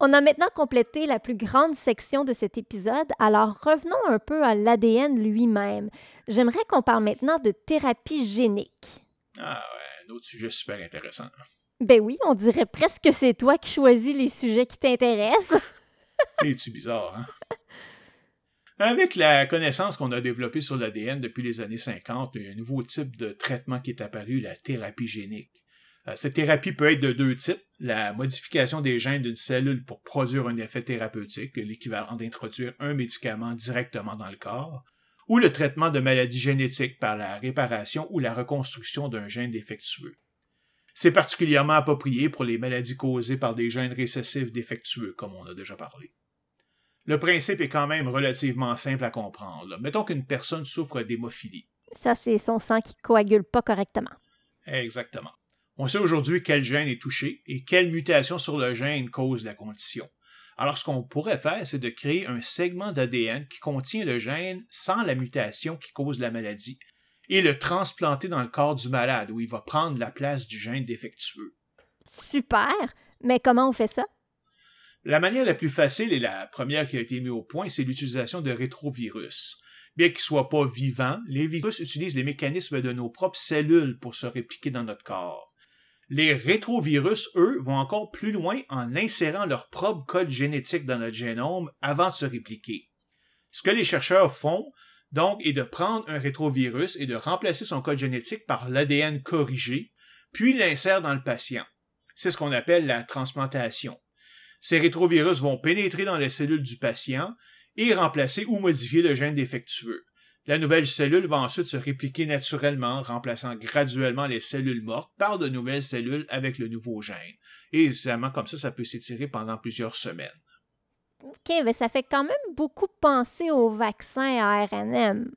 On a maintenant complété la plus grande section de cet épisode, alors revenons un peu à l'ADN lui-même. J'aimerais qu'on parle maintenant de thérapie génique. Ah ouais, un autre sujet super intéressant. Ben oui, on dirait presque que c'est toi qui choisis les sujets qui t'intéressent. [laughs] C'est-tu bizarre, hein? Avec la connaissance qu'on a développée sur l'ADN depuis les années 50, il y a un nouveau type de traitement qui est apparu, la thérapie génique. Euh, cette thérapie peut être de deux types. La modification des gènes d'une cellule pour produire un effet thérapeutique, l'équivalent d'introduire un médicament directement dans le corps, ou le traitement de maladies génétiques par la réparation ou la reconstruction d'un gène défectueux. C'est particulièrement approprié pour les maladies causées par des gènes récessifs défectueux, comme on a déjà parlé. Le principe est quand même relativement simple à comprendre. Mettons qu'une personne souffre d'hémophilie. Ça, c'est son sang qui coagule pas correctement. Exactement. On sait aujourd'hui quel gène est touché et quelle mutation sur le gène cause la condition. Alors ce qu'on pourrait faire, c'est de créer un segment d'ADN qui contient le gène sans la mutation qui cause la maladie et le transplanter dans le corps du malade où il va prendre la place du gène défectueux. Super! Mais comment on fait ça? La manière la plus facile et la première qui a été mise au point, c'est l'utilisation de rétrovirus. Bien qu'ils ne soient pas vivants, les virus utilisent les mécanismes de nos propres cellules pour se répliquer dans notre corps. Les rétrovirus, eux, vont encore plus loin en insérant leur propre code génétique dans notre génome avant de se répliquer. Ce que les chercheurs font, donc, est de prendre un rétrovirus et de remplacer son code génétique par l'ADN corrigé, puis l'insèrent dans le patient. C'est ce qu'on appelle la transplantation. Ces rétrovirus vont pénétrer dans les cellules du patient et remplacer ou modifier le gène défectueux. La nouvelle cellule va ensuite se répliquer naturellement, remplaçant graduellement les cellules mortes par de nouvelles cellules avec le nouveau gène. Et évidemment, comme ça, ça peut s'étirer pendant plusieurs semaines. OK, mais ça fait quand même beaucoup penser au vaccin ARNM.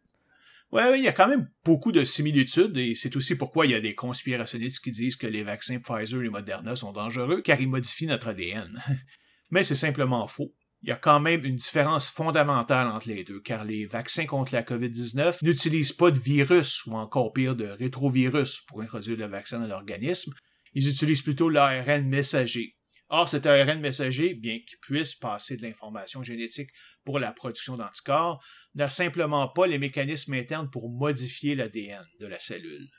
Oui, il y a quand même beaucoup de similitudes et c'est aussi pourquoi il y a des conspirationnistes qui disent que les vaccins Pfizer et Moderna sont dangereux car ils modifient notre ADN. [laughs] Mais c'est simplement faux il y a quand même une différence fondamentale entre les deux, car les vaccins contre la COVID-19 n'utilisent pas de virus ou encore pire de rétrovirus pour introduire le vaccin dans l'organisme. Ils utilisent plutôt l'ARN messager. Or, cet ARN messager, bien qu'il puisse passer de l'information génétique pour la production d'anticorps, n'a simplement pas les mécanismes internes pour modifier l'ADN de la cellule.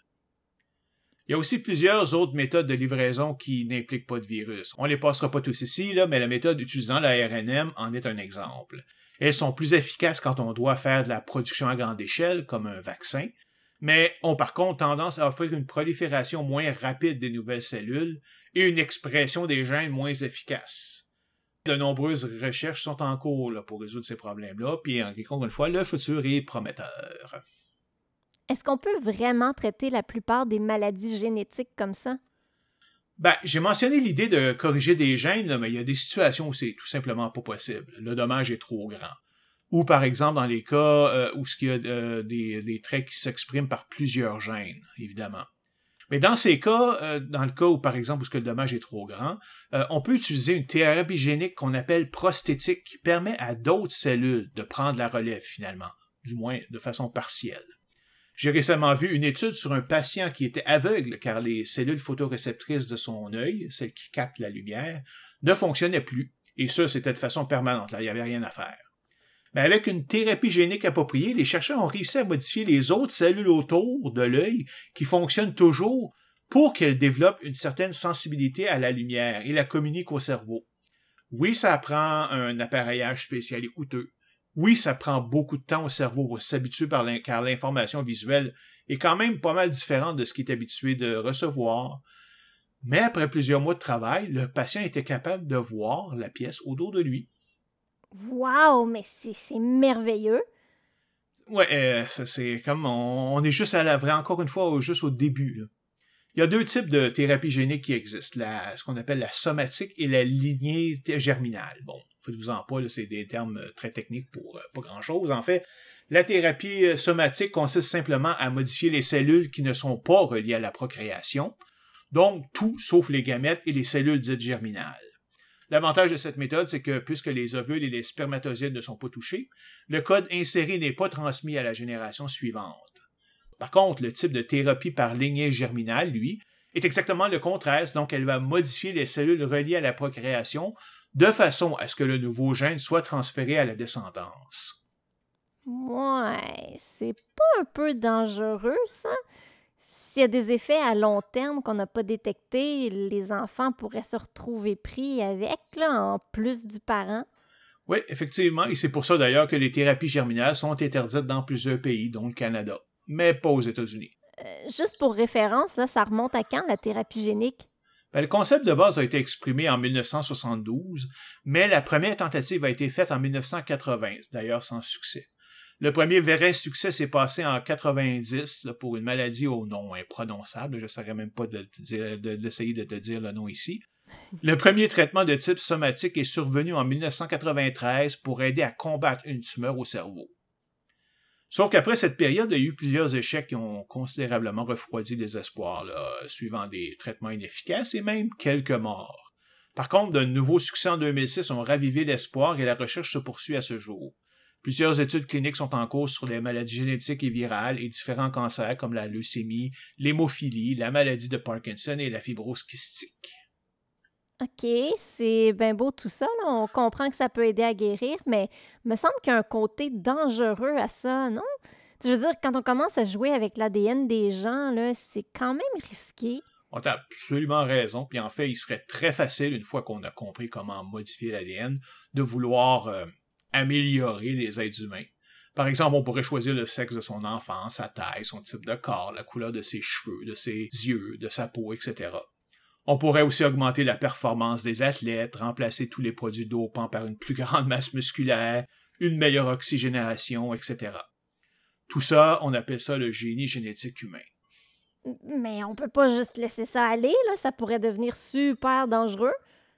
Il y a aussi plusieurs autres méthodes de livraison qui n'impliquent pas de virus. On ne les passera pas tous ici, mais la méthode utilisant l'ARNM en est un exemple. Elles sont plus efficaces quand on doit faire de la production à grande échelle, comme un vaccin, mais ont par contre tendance à offrir une prolifération moins rapide des nouvelles cellules et une expression des gènes moins efficace. De nombreuses recherches sont en cours pour résoudre ces problèmes-là, puis encore une fois, le futur est prometteur. Est-ce qu'on peut vraiment traiter la plupart des maladies génétiques comme ça? Ben, j'ai mentionné l'idée de corriger des gènes, mais il y a des situations où c'est tout simplement pas possible. Le dommage est trop grand. Ou par exemple dans les cas euh, où il y a euh, des, traits qui s'expriment par plusieurs gènes, évidemment. Mais dans ces cas, euh, dans le cas où par exemple où le dommage est trop grand, on peut utiliser une thérapie génique qu'on appelle prosthétique qui permet à d'autres cellules de prendre la relève finalement, du moins de façon partielle. J'ai récemment vu une étude sur un patient qui était aveugle car les cellules photoréceptrices de son œil, celles qui captent la lumière, ne fonctionnaient plus. Et ça, c'était de façon permanente, là, il n'y avait rien à faire. Mais avec une thérapie génique appropriée, les chercheurs ont réussi à modifier les autres cellules autour de l'œil qui fonctionnent toujours pour qu'elles développent une certaine sensibilité à la lumière et la communiquent au cerveau. Oui, ça prend un appareillage spécial et coûteux, oui, ça prend beaucoup de temps au cerveau pour s'habituer car l'information visuelle est quand même pas mal différente de ce qu'il est habitué de recevoir. Mais après plusieurs mois de travail, le patient était capable de voir la pièce autour de lui. Wow, mais c'est merveilleux. Ouais, euh, c'est comme on, est juste à la vraie, encore une fois, juste au début. Il y a deux types de thérapie génique qui existent, la, ce qu'on appelle la somatique et la lignée germinale. Bon, faites-vous en pas, c'est des termes euh, très techniques pour euh, pas grand-chose. En fait, la thérapie euh, somatique consiste simplement à modifier les cellules qui ne sont pas reliées à la procréation, donc tout sauf les gamètes et les cellules dites germinales. L'avantage de cette méthode, c'est que puisque les ovules et les spermatozoïdes ne sont pas touchés, le code inséré n'est pas transmis à la génération suivante. Par contre, le type de thérapie par lignée germinale, lui, est exactement le contraire, donc elle va modifier les cellules reliées à la procréation de façon à ce que le nouveau gène soit transféré à la descendance. Ouais, c'est pas un peu dangereux, ça? S'il y a des effets à long terme qu'on n'a pas détectés, les enfants pourraient se retrouver pris avec, là, en plus du parent. Oui, effectivement, et c'est pour ça d'ailleurs que les thérapies germinales sont interdites dans plusieurs pays, dont le Canada, mais pas aux États-Unis. Euh, juste pour référence, là, ça remonte à quand la thérapie génique? Ben, le concept de base a été exprimé en 1972, mais la première tentative a été faite en 1980, d'ailleurs sans succès. Le premier vrai succès s'est passé en 90 pour une maladie au nom imprononçable. Je ne saurais même pas d'essayer de, de te dire le nom ici. Le premier traitement de type somatique est survenu en 1993 pour aider à combattre une tumeur au cerveau. Sauf qu'après cette période, il y a eu plusieurs échecs qui ont considérablement refroidi les espoirs, suivant des traitements inefficaces et même quelques morts. Par contre, de nouveaux succès en 2006 ont ravivé l'espoir et la recherche se poursuit à ce jour. Plusieurs études cliniques sont en cours sur les maladies génétiques et virales et différents cancers comme la leucémie, l'hémophilie, la maladie de Parkinson et la fibrose kystique. OK, c'est bien beau tout ça. On comprend que ça peut aider à guérir, mais me semble qu'il y a un côté dangereux à ça, non? Je veux dire, quand on commence à jouer avec l'ADN des gens, c'est quand même risqué. On a absolument raison. Puis en fait, il serait très facile, une fois qu'on a compris comment modifier l'ADN, de vouloir euh, améliorer les êtres humains. Par exemple, on pourrait choisir le sexe de son enfant, sa taille, son type de corps, la couleur de ses cheveux, de ses yeux, de sa peau, etc. On pourrait aussi augmenter la performance des athlètes, remplacer tous les produits dopants par une plus [laughs] grande masse musculaire, une meilleure oxygénation, etc. Tout ça, on appelle ça le génie génétique humain. Mais on peut pas juste laisser ça aller, là, ça pourrait devenir super dangereux.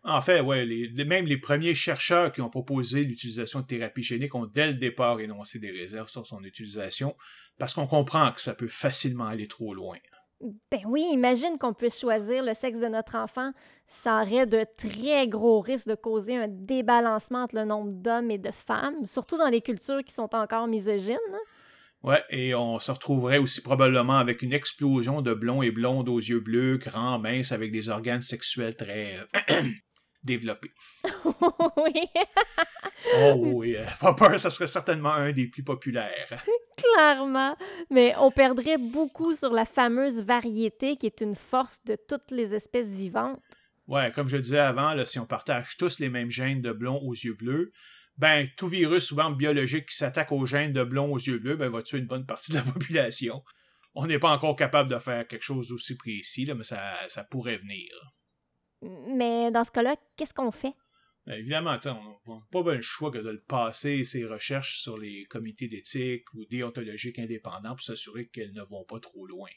En fait, ouais, même les premiers chercheurs qui ont proposé l'utilisation de thérapie génique ont dès le départ énoncé des réserves sur son utilisation parce qu'on comprend que ça peut facilement aller trop loin. Ben oui, imagine qu'on puisse choisir le sexe de notre enfant. Ça aurait de très gros risques de causer un débalancement entre le nombre d'hommes et de femmes, surtout dans les cultures qui sont encore misogynes. Hein. Ouais, et on se retrouverait aussi probablement avec une explosion de blonds et blondes aux yeux bleus, grands, minces, avec des organes sexuels très euh, [clears throat] développé. [laughs] oui. oh oui, euh, pas peur, ça serait certainement un des plus populaires. [laughs] Clairement. Mais on perdrait beaucoup sur la fameuse variété qui est une force de toutes les espèces vivantes. Ouais, comme je disais avant, là, si on partage tous les mêmes gènes de blond aux yeux bleus, ben tout virus souvent biologique qui s'attaque aux gènes de blond aux yeux bleus, ben va tuer une bonne partie de la [laughs] population. On n'est pas encore capable de faire quelque chose d'aussi précis, là, mais ça, ça pourrait venir. Mais dans ce cas-là, qu'est-ce qu'on fait? Ben, évidemment, on n'a pas le choix que de le passer ces recherches sur les comités d'éthique ou déontologiques indépendants pour s'assurer qu'elles ne vont pas trop loin.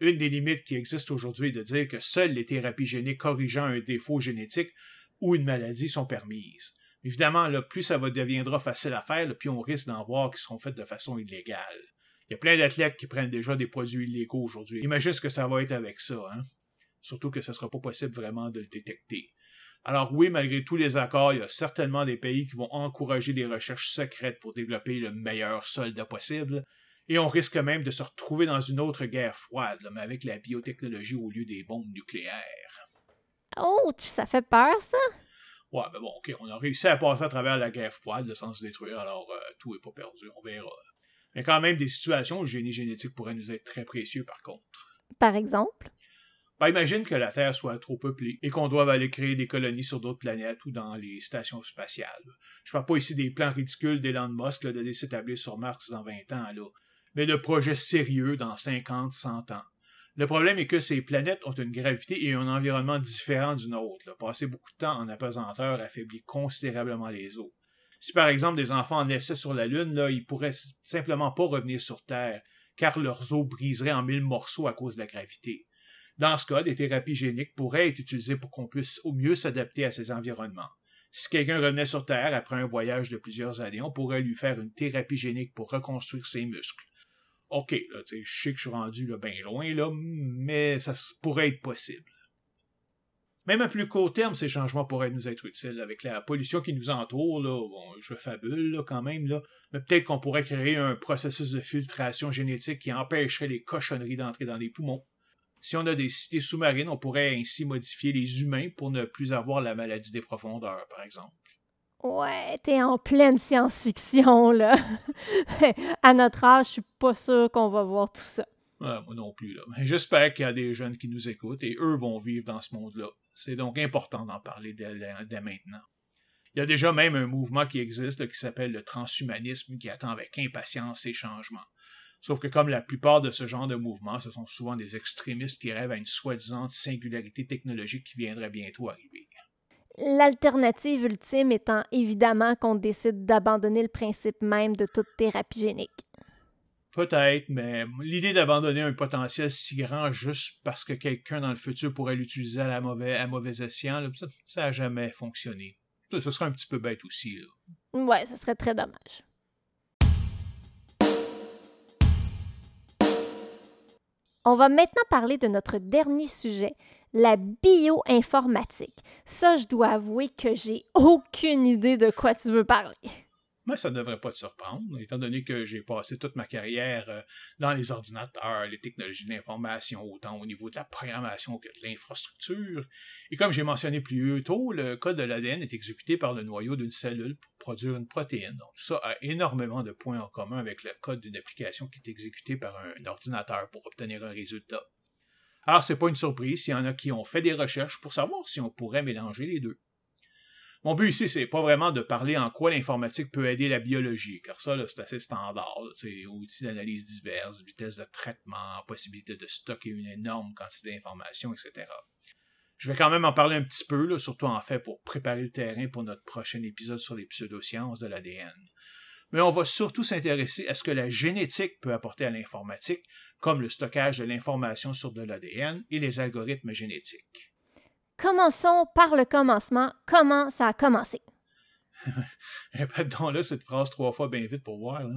Une des limites qui existent aujourd'hui est de dire que seules les thérapies géniques corrigeant un défaut génétique ou une maladie sont permises. Évidemment, là, plus ça deviendra facile à faire, plus on risque d'en voir qui seront faites de façon illégale. Il y a plein d'athlètes qui prennent déjà des produits illégaux aujourd'hui. Imagine ce que ça va être avec ça, hein? Surtout que ce ne sera pas possible vraiment de le détecter. Alors oui, malgré tous les accords, il y a certainement des pays qui vont encourager des recherches secrètes pour développer le meilleur soldat possible, et on risque même de se retrouver dans une autre guerre froide, mais avec la biotechnologie au lieu des bombes nucléaires. Ouch, ça fait peur, ça? Ouais, mais bon, ok, on a réussi à passer à travers la guerre froide sans se détruire, alors euh, tout n'est pas perdu, on verra. A quand même des situations où le génie génétique pourrait nous être très précieux, par contre. Par exemple? Ben, imagine que la Terre soit trop peuplée et qu'on doive aller créer des colonies sur d'autres planètes ou dans les stations spatiales. Je parle pas ici des plans ridicules d'Elon Musk de s'établir sur Mars dans 20 ans, là, mais de projets sérieux dans 50, 100 ans. Le problème est que ces planètes ont une gravité et un environnement différent du nôtre. Passer beaucoup de temps en apesanteur affaiblit considérablement les eaux. Si par exemple des enfants naissaient sur la Lune, là, ils pourraient simplement pas revenir sur Terre, car leurs os briseraient en mille morceaux à cause de la gravité. Dans ce cas, des thérapies géniques pourraient être utilisées pour qu'on puisse au mieux s'adapter à ces environnements. Si quelqu'un revenait sur Terre après un voyage de plusieurs années, on pourrait lui faire une thérapie génique pour reconstruire ses muscles. OK, là, je sais que je suis rendu bien loin, mais ça pourrait être possible. Même à plus court terme, ces changements pourraient nous être utiles. Avec la pollution qui nous entoure, bon, je fabule quand même, mais peut-être qu'on pourrait créer un processus de filtration génétique qui empêcherait les cochonneries d'entrer dans les poumons. Si on a des cités sous-marines, on pourrait ainsi modifier les humains pour ne plus avoir la maladie des profondeurs, par exemple. Ouais, t'es en pleine science-fiction, là. [laughs] à notre âge, je suis pas sûr qu'on va voir tout ça. moi non plus, là. J'espère qu'il y a des jeunes qui nous écoutent et eux vont vivre dans ce monde-là. C'est donc important d'en parler dès, maintenant. Il y a déjà même un mouvement qui existe qui s'appelle le transhumanisme qui attend avec impatience ces changements. Sauf que comme la plupart de ce genre de mouvements, ce sont souvent des extrémistes qui rêvent à une soi-disant singularité technologique qui viendrait bientôt arriver. L'alternative ultime étant évidemment qu'on décide d'abandonner le principe même de toute thérapie génique. Peut-être, mais l'idée d'abandonner un potentiel si grand juste parce que quelqu'un dans le futur pourrait l'utiliser à, la mauvais, à mauvais escient, ça n'a jamais fonctionné. Ça, ce serait un petit peu bête aussi. Là. Ouais, ce serait très dommage. On va maintenant parler de notre dernier sujet, la bioinformatique. Ça, je dois avouer que j'ai aucune idée de quoi tu veux parler. Mais ça ne devrait pas te surprendre, étant donné que j'ai passé toute ma carrière euh, dans les ordinateurs, les technologies de l'information, autant au niveau de la programmation que de l'infrastructure. Et comme j'ai mentionné plus tôt, le code de l'ADN est exécuté par le noyau d'une cellule pour produire une protéine. Donc ça a énormément de points en commun avec le code d'une application qui est exécutée par un ordinateur pour obtenir un résultat. Alors, c'est pas une surprise s'il y en a qui ont fait des recherches pour savoir si on pourrait mélanger les deux. Mon but ici, c'est pas vraiment de parler en quoi l'informatique peut aider la biologie, car ça, c'est assez standard. C'est outils d'analyse diverses, vitesse de traitement, possibilité de stocker une énorme quantité d'informations, etc. Je vais quand même en parler un petit peu, surtout en fait pour préparer le terrain pour notre prochain épisode sur les pseudosciences de l'ADN mais on va surtout s'intéresser à ce que la génétique peut apporter à l'informatique, comme le stockage de l'information sur de l'ADN et les algorithmes génétiques. Commençons par le commencement. Comment ça a commencé? [laughs] Répète donc là cette phrase trois fois bien vite pour voir. [laughs]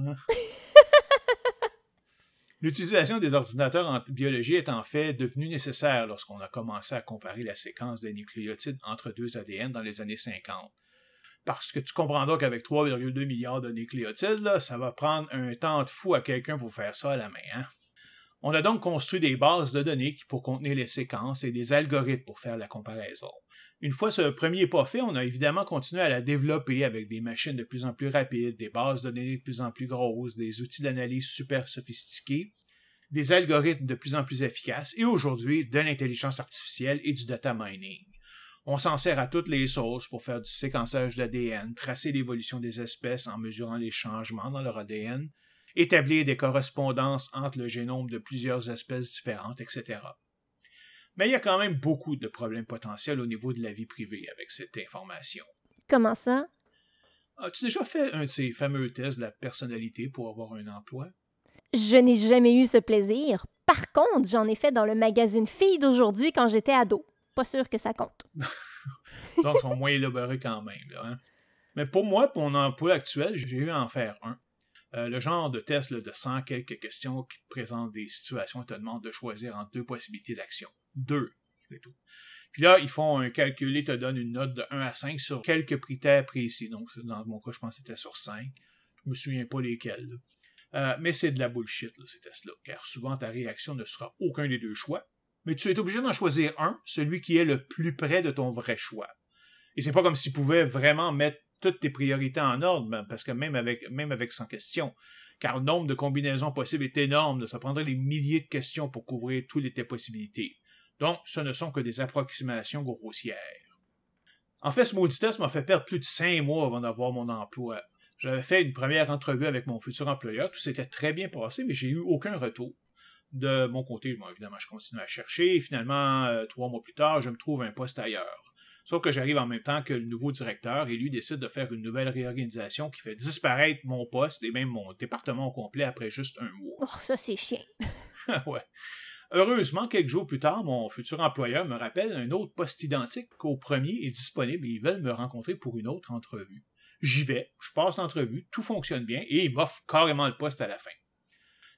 L'utilisation des ordinateurs en biologie est en fait devenue nécessaire lorsqu'on a commencé à comparer la séquence des nucléotides entre deux ADN dans les années 50 parce que tu comprendras qu'avec 3,2 milliards de nucléotides, ça va prendre un temps de fou à quelqu'un pour faire ça à la main. Hein. On a donc construit des bases de données pour contenir les séquences et des algorithmes pour faire la comparaison. Une fois ce premier pas fait, on a évidemment continué à la développer avec des machines de plus en plus rapides, des bases de données de plus en plus grosses, des outils d'analyse super sophistiqués, des algorithmes de plus en plus efficaces et aujourd'hui de l'intelligence artificielle et du data mining. On s'en sert à toutes les sauces pour faire du séquençage d'ADN, tracer l'évolution des espèces en mesurant les changements dans leur ADN, établir des correspondances entre le génome de plusieurs espèces différentes, etc. Mais il y a quand même beaucoup de problèmes potentiels au niveau de la vie privée avec cette information. Comment ça? As-tu déjà fait un de ces fameux tests de la personnalité pour avoir un emploi? Je n'ai jamais eu ce plaisir. Par contre, j'en ai fait dans le magazine Fille d'aujourd'hui quand j'étais ado. Pas sûr que ça compte. Donc, [laughs] ils sont moins élaborés quand même. Hein. Mais pour moi, pour mon emploi actuel, j'ai eu à en faire un. Euh, le genre de test de 100 quelques questions qui te présentent des situations et te demandent de choisir entre deux possibilités d'action. Deux, c'est tout. Puis là, ils font un calcul et te donnent une note de 1 à 5 sur quelques critères précis. Donc, dans mon cas, je pense que c'était sur 5. Je me souviens pas lesquels. Euh, mais c'est de la bullshit, ces tests-là, car souvent ta réaction ne sera aucun des deux choix, mais tu es obligé d'en choisir un, celui qui est le plus près de ton vrai choix. Et c'est pas comme s'il pouvait vraiment mettre toutes tes priorités en ordre, ben, parce que même avec, même avec 100 questions, car le nombre de combinaisons possibles est énorme, ça prendrait des milliers de questions pour couvrir toutes les possibilités. Donc, ce ne sont que des approximations grossières. En fait, ce maudit test m'a fait perdre plus de cinq mois avant d'avoir mon emploi. J'avais fait une première entrevue avec mon futur employeur, tout s'était très bien passé, mais j'ai eu aucun retour. De mon côté, évidemment, je continue à chercher, finalement, euh, trois mois plus tard, je me trouve un poste ailleurs. Sauf que j'arrive en même temps que le nouveau directeur et lui décide de faire une nouvelle réorganisation qui fait disparaître mon poste et même mon département au complet après juste un mois. Oh, ça c'est chiant. [laughs] ouais. Heureusement, quelques jours plus tard, mon futur employeur me rappelle un autre poste identique qu'au premier est disponible et ils veulent me rencontrer pour une autre entrevue. J'y vais, je passe l'entrevue, tout fonctionne bien et ils m'offrent carrément le poste à la fin.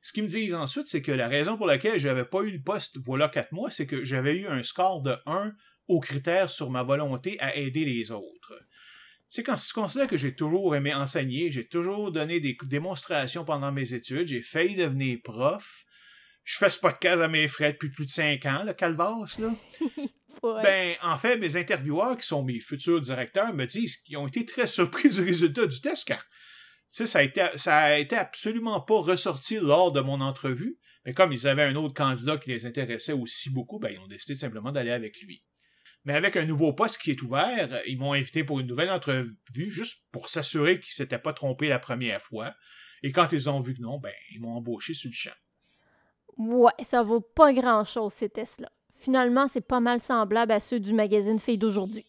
Ce qu'ils me disent ensuite, c'est que la raison pour laquelle je n'avais pas eu le poste voilà quatre mois, c'est que j'avais eu un score de 1 aux critères sur ma volonté à aider les autres. C'est quand tu considères que j'ai toujours aimé enseigner, j'ai toujours donné des démonstrations pendant mes études, j'ai failli devenir prof. Je fais ce podcast à mes frais depuis plus de cinq ans, le calvasse, là. [laughs] Ben, en fait, mes intervieweurs, qui sont mes futurs directeurs, me disent qu'ils ont été très surpris du résultat du test, car ça a, été, ça a été absolument pas ressorti lors de mon entrevue. Mais comme ils avaient un autre candidat qui les intéressait aussi beaucoup, ben, ils ont décidé simplement d'aller avec lui. Mais avec un nouveau poste qui est ouvert, ils m'ont invité pour une nouvelle entrevue, juste pour s'assurer qu'ils ne s'étaient pas trompés la première fois. Et quand ils ont vu que non, ben, ils m'ont embauché sur le champ. Ouais, ça vaut pas grand-chose, ces tests-là. Finalement, c'est pas mal semblable à ceux du magazine Fille d'aujourd'hui.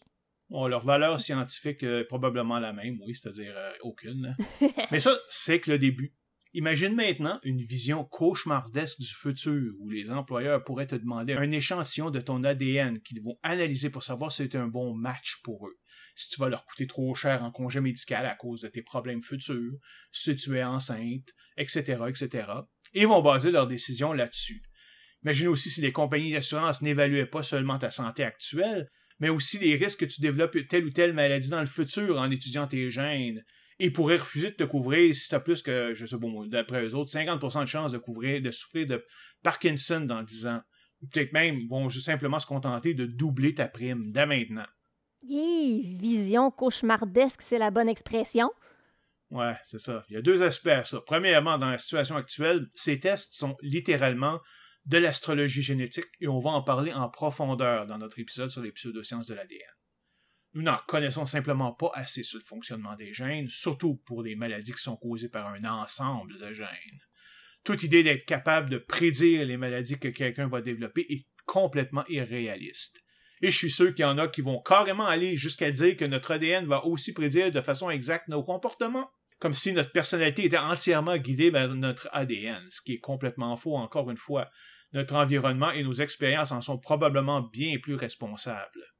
Bon, leur valeur scientifique est probablement la même, oui, c'est-à-dire euh, aucune. [laughs] Mais ça, c'est que le début. Imagine maintenant une vision cauchemardesque du futur où les employeurs pourraient te demander un échantillon de ton ADN qu'ils vont analyser pour savoir si c'est un bon match pour eux. Si tu vas leur coûter trop cher en congé médical à cause de tes problèmes futurs, si tu es enceinte, etc., etc. Et ils vont baser leurs décisions là-dessus. Imagine aussi si les compagnies d'assurance n'évaluaient pas seulement ta santé actuelle, mais aussi les risques que tu développes telle ou telle maladie dans le futur en étudiant tes gènes, et pourraient refuser de te couvrir si tu as plus que, je sais pas, d'après eux autres, 50% de chances de couvrir, de souffrir de Parkinson dans 10 ans. Ou peut-être même vont juste simplement se contenter de doubler ta prime dès maintenant. Hi, vision cauchemardesque, c'est la bonne expression. Ouais, c'est ça. Il y a deux aspects à ça. Premièrement, dans la situation actuelle, ces tests sont littéralement de l'astrologie génétique et on va en parler en profondeur dans notre épisode sur les pseudosciences de l'ADN. Nous n'en connaissons simplement pas assez sur le fonctionnement des gènes, surtout pour les maladies qui sont causées par un ensemble de gènes. Toute idée d'être capable de prédire les maladies que quelqu'un va développer est complètement irréaliste. Et je suis sûr qu'il y en a qui vont carrément aller jusqu'à dire que notre ADN va aussi prédire de façon exacte nos comportements, comme si notre personnalité était entièrement guidée par notre ADN, ce qui est complètement faux encore une fois. Notre environnement et nos expériences en sont probablement bien plus responsables.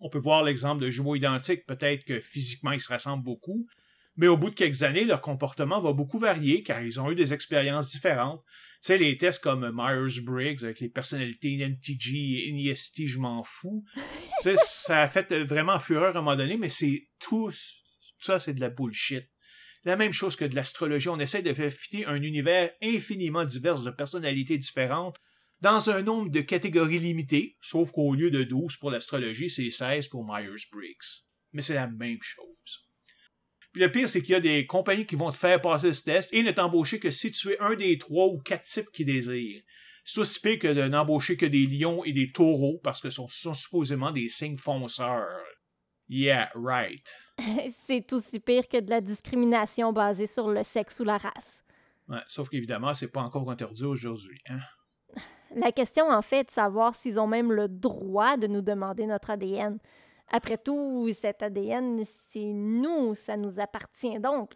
On peut voir l'exemple de jumeaux identiques, peut-être que physiquement ils se ressemblent beaucoup, mais au bout de quelques années, leur comportement va beaucoup varier car ils ont eu des expériences différentes. Tu sais, les tests comme Myers-Briggs avec les personnalités NTG et NEST, je m'en fous. tu sais, [laughs] ça a fait vraiment fureur à un moment donné, mais c'est tout, ça, c'est de la bullshit. La même chose que de l'astrologie, on essaie de faire fitter un univers infiniment divers de personnalités différentes dans un nombre de catégories limitées, sauf qu'au lieu de 12 pour l'astrologie, c'est 16 pour Myers-Briggs. Mais c'est la même chose. Puis le pire, c'est qu'il y a des compagnies qui vont te faire passer ce test et ne t'embaucher que si tu es un des trois ou quatre types qu'ils désirent. C'est aussi pire que de n'embaucher que des lions et des taureaux parce que ce sont, sont supposément des signes fonceurs. Yeah, right. [laughs] c'est aussi pire que de la discrimination basée sur le sexe ou la race. Ouais, sauf qu'évidemment, c'est pas encore interdit aujourd'hui. Hein? La question, en fait, est de savoir s'ils ont même le droit de nous demander notre ADN. Après tout, cet ADN, c'est nous, ça nous appartient donc.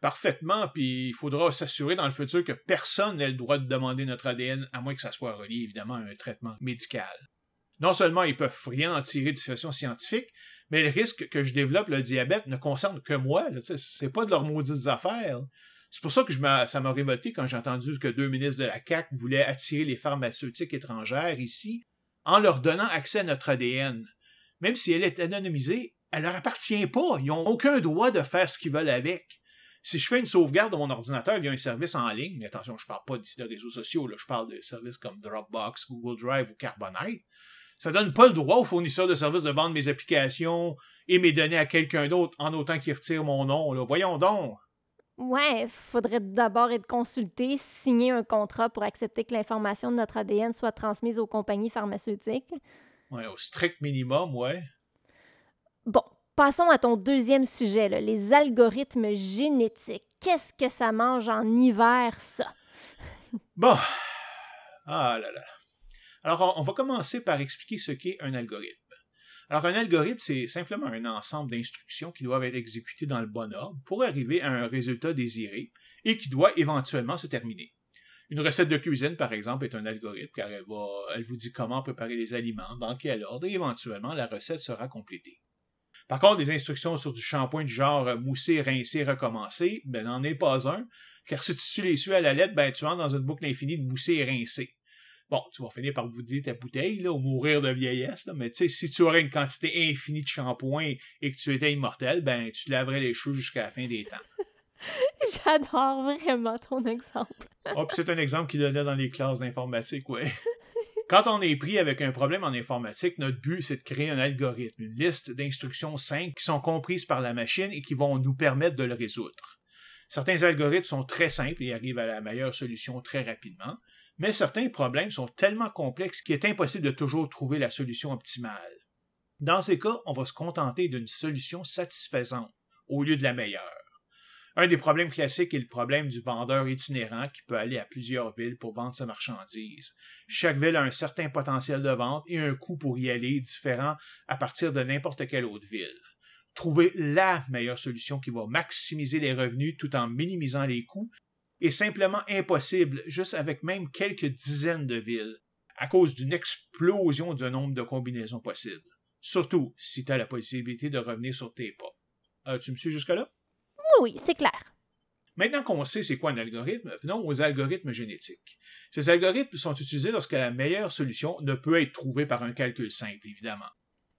Parfaitement, puis il faudra s'assurer dans le futur que personne n'ait le droit de demander notre ADN, à moins que ça soit relié évidemment à un traitement médical. Non seulement ils peuvent rien en tirer de situation scientifique, mais le risque que je développe le diabète ne concerne que moi. C'est pas de leurs maudites affaires. C'est pour ça que ça m'a révolté quand j'ai entendu que deux ministres de la CAC voulaient attirer les pharmaceutiques étrangères ici en leur donnant accès à notre ADN. Même si elle est anonymisée, elle leur appartient pas. Ils n'ont aucun droit de faire ce qu'ils veulent avec. Si je fais une sauvegarde de mon ordinateur il y a un service en ligne, mais attention, je parle pas d'ici de réseaux sociaux, là, je parle de services comme Dropbox, Google Drive ou Carbonite, ça donne pas le droit aux fournisseurs de services de vendre mes applications et mes données à quelqu'un d'autre en autant qu'il retire mon nom. Là. Voyons donc. Ouais, faudrait d'abord être consulté, signer un contrat pour accepter que l'information de notre ADN soit transmise aux compagnies pharmaceutiques. Ouais, au strict minimum, ouais. Bon, passons à ton deuxième sujet, les algorithmes génétiques. Qu'est-ce que ça mange en hiver, ça? [laughs] bon. Ah là là. Alors, on va commencer par expliquer ce qu'est un algorithme. Alors, un algorithme, c'est simplement un ensemble d'instructions qui doivent être exécutées dans le bon ordre pour arriver à un résultat désiré et qui doit éventuellement se terminer. Une recette de cuisine, par exemple, est un algorithme car elle, vous dit comment préparer les aliments, dans quel ordre, et éventuellement la recette sera complétée. Par contre, des instructions sur du shampoing du genre mousser, rincer, recommencer, ben n'en est pas un, car si tu les suis à la lettre, ben tu entres dans une boucle infinie de mousser et rincer. Bon, tu vas finir par bouder ta bouteille, là, ou mourir de vieillesse, là, mais tu sais, si tu aurais une quantité infinie de shampoing et que tu étais immortel, ben, tu te laverais les cheveux jusqu'à la fin des temps. [laughs] J'adore vraiment ton exemple. oh, puis c'est un exemple qu'il donnait dans les classes d'informatique, ouais. Quand on est pris avec un problème en informatique, notre but, c'est de créer un algorithme, une liste d'instructions simples qui sont comprises par la machine et qui vont nous permettre de le résoudre. Certains algorithmes sont très simples et arrivent à la meilleure solution très rapidement mais certains problèmes sont tellement complexes qu'il est impossible de toujours trouver la solution optimale. Dans ces cas, on va se contenter d'une solution satisfaisante au lieu de la meilleure. Un des problèmes classiques est le problème du vendeur itinérant qui peut aller à plusieurs villes pour vendre sa marchandise. Chaque ville a un certain potentiel de vente et un coût pour y aller différent à partir de n'importe quelle autre ville. Trouver la meilleure solution qui va maximiser les revenus tout en minimisant les coûts est simplement impossible juste avec même quelques dizaines de villes, à cause d'une explosion du nombre de combinaisons possibles. Surtout si tu as la possibilité de revenir sur tes pas. Euh, tu me suis jusque-là? Oui, c'est clair. Maintenant qu'on sait c'est quoi un algorithme, venons aux algorithmes génétiques. Ces algorithmes sont utilisés lorsque la meilleure solution ne peut être trouvée par un calcul simple, évidemment.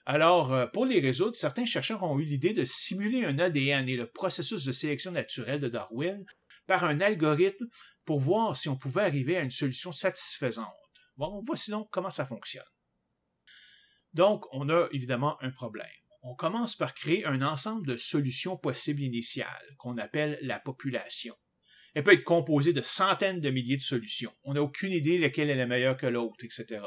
Alors, euh, pour les résoudre, certains chercheurs ont eu l'idée de simuler un ADN et le processus de sélection naturelle de Darwin par un algorithme pour voir si on pouvait arriver à une solution satisfaisante. Bon, voici donc comment ça fonctionne. Donc, on a évidemment un problème. On commence par créer un ensemble de solutions possibles initiales, qu'on appelle la population. Elle peut être composée de centaines de milliers de solutions. On n'a aucune idée laquelle est la meilleure que l'autre, etc.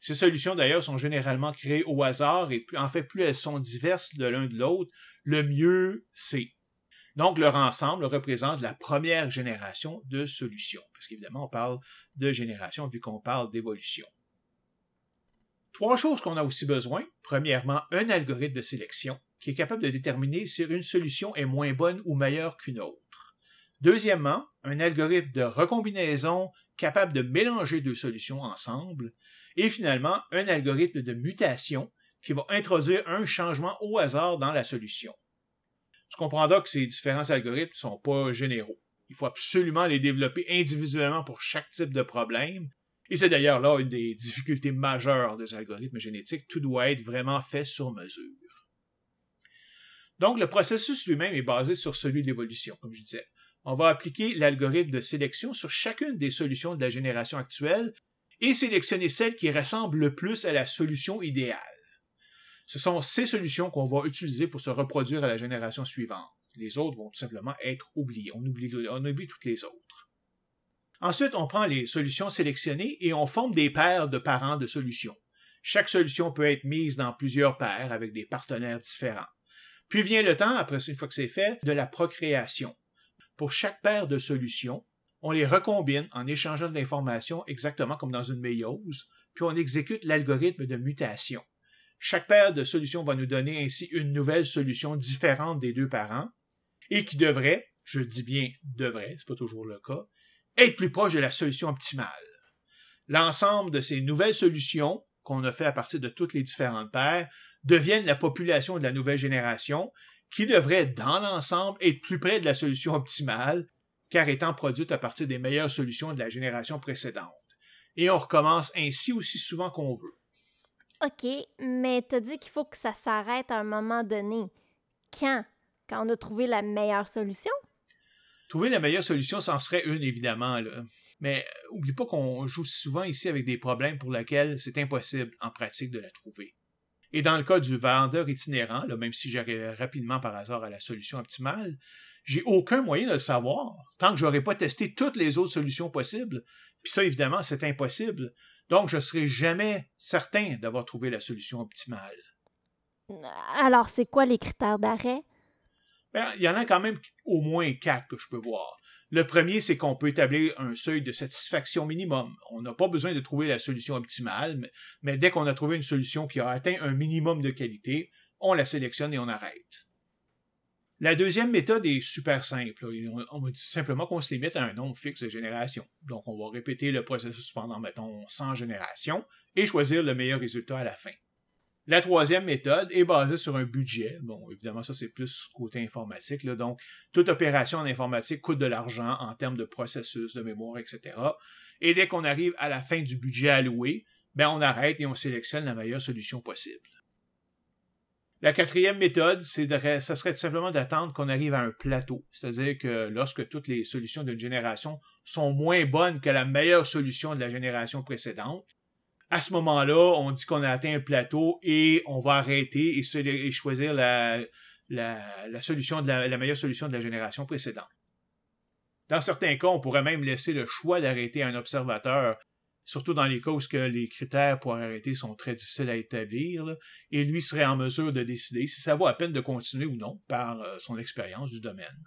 Ces solutions, d'ailleurs, sont généralement créées au hasard et en fait, plus elles sont diverses de l'un de l'autre, le mieux c'est. Donc, leur ensemble représente la première génération de solutions, parce qu'évidemment, on parle de génération vu qu'on parle d'évolution. Trois choses qu'on a aussi besoin. Premièrement, un algorithme de sélection qui est capable de déterminer si une solution est moins bonne ou meilleure qu'une autre. Deuxièmement, un algorithme de recombinaison capable de mélanger deux solutions ensemble. Et finalement, un algorithme de mutation qui va introduire un changement au hasard dans la solution tu comprendras que ces différents algorithmes ne sont pas généraux. Il faut absolument les développer individuellement pour chaque type de problème. Et c'est d'ailleurs là une des difficultés majeures des algorithmes génétiques. Tout doit être vraiment fait sur mesure. Donc, le processus lui-même est basé sur celui de l'évolution, comme je disais. On va appliquer l'algorithme de sélection sur chacune des solutions de la génération actuelle et sélectionner celle qui ressemble le plus à la solution idéale. Ce sont ces solutions qu'on va utiliser pour se reproduire à la génération suivante. Les autres vont tout simplement être oubliées. On oublie, toutes les autres. Ensuite, on prend les solutions sélectionnées et on forme des paires de parents de solutions. Chaque solution peut être mise dans plusieurs paires avec des partenaires différents. Puis vient le temps, après une fois que c'est fait, de la procréation. Pour chaque paire de solutions, on les recombine en échangeant de l'information exactement comme dans une méiose, puis on exécute l'algorithme de mutation. Chaque paire de solutions va nous donner ainsi une nouvelle solution différente des deux parents, et qui devrait, je dis bien devrait, c'est pas toujours le cas, être plus proche de la solution optimale. L'ensemble de ces nouvelles solutions qu'on a fait à partir de toutes les différentes paires deviennent la population de la nouvelle génération qui devrait, dans l'ensemble, être plus près de la solution optimale, car étant produite à partir des meilleures solutions de la génération précédente. Et on recommence ainsi aussi souvent qu'on veut. OK, mais t'as dit qu'il faut que ça s'arrête à un moment donné. Quand? Quand on a trouvé la meilleure solution? Trouver la meilleure solution, c'en serait une, évidemment. Là. Mais euh, oublie pas qu'on joue souvent ici avec des problèmes pour lesquels c'est impossible en pratique de la trouver. Et dans le cas du vendeur itinérant, même si j'arrive rapidement par hasard à la solution optimale, j'ai aucun moyen de le savoir tant que j'aurais pas testé toutes les autres solutions possibles. Puis ça, évidemment, c'est impossible. Donc, je ne serai jamais certain d'avoir trouvé la solution optimale. Alors, c'est quoi les critères d'arrêt? Ben, il y en a quand même au moins quatre que je peux voir. Le premier, c'est qu'on peut établir un seuil de satisfaction minimum. On n'a pas besoin de trouver la solution optimale, mais, dès qu'on a trouvé une solution qui a atteint un minimum de qualité, on la sélectionne et on arrête. La deuxième méthode est super simple. On, va simplement qu'on se limite à un nombre fixe de générations. Donc, on va répéter le processus pendant, mettons, 100 générations et choisir le meilleur résultat à la fin. La troisième méthode est basée sur un budget. Bon, évidemment, ça, c'est plus côté informatique. Donc, toute opération en informatique coûte de l'argent en termes de processus, de mémoire, etc. Et dès qu'on arrive à la fin du budget alloué, ben, on arrête et on sélectionne la meilleure solution possible. La quatrième méthode, c'est ça serait tout simplement d'attendre qu'on arrive à un plateau. C'est-à-dire que lorsque toutes les solutions d'une génération sont moins bonnes que la meilleure solution de la génération précédente, à ce moment-là, on dit qu'on a atteint un plateau et on va arrêter et, choisir la, la, meilleure solution de la génération précédente. Dans certains cas, on pourrait même laisser le choix d'arrêter un observateur, surtout dans les cas où les critères pour arrêter sont très difficiles à établir, et lui serait en mesure de décider si ça vaut à peine de continuer ou non par euh, son expérience du domaine.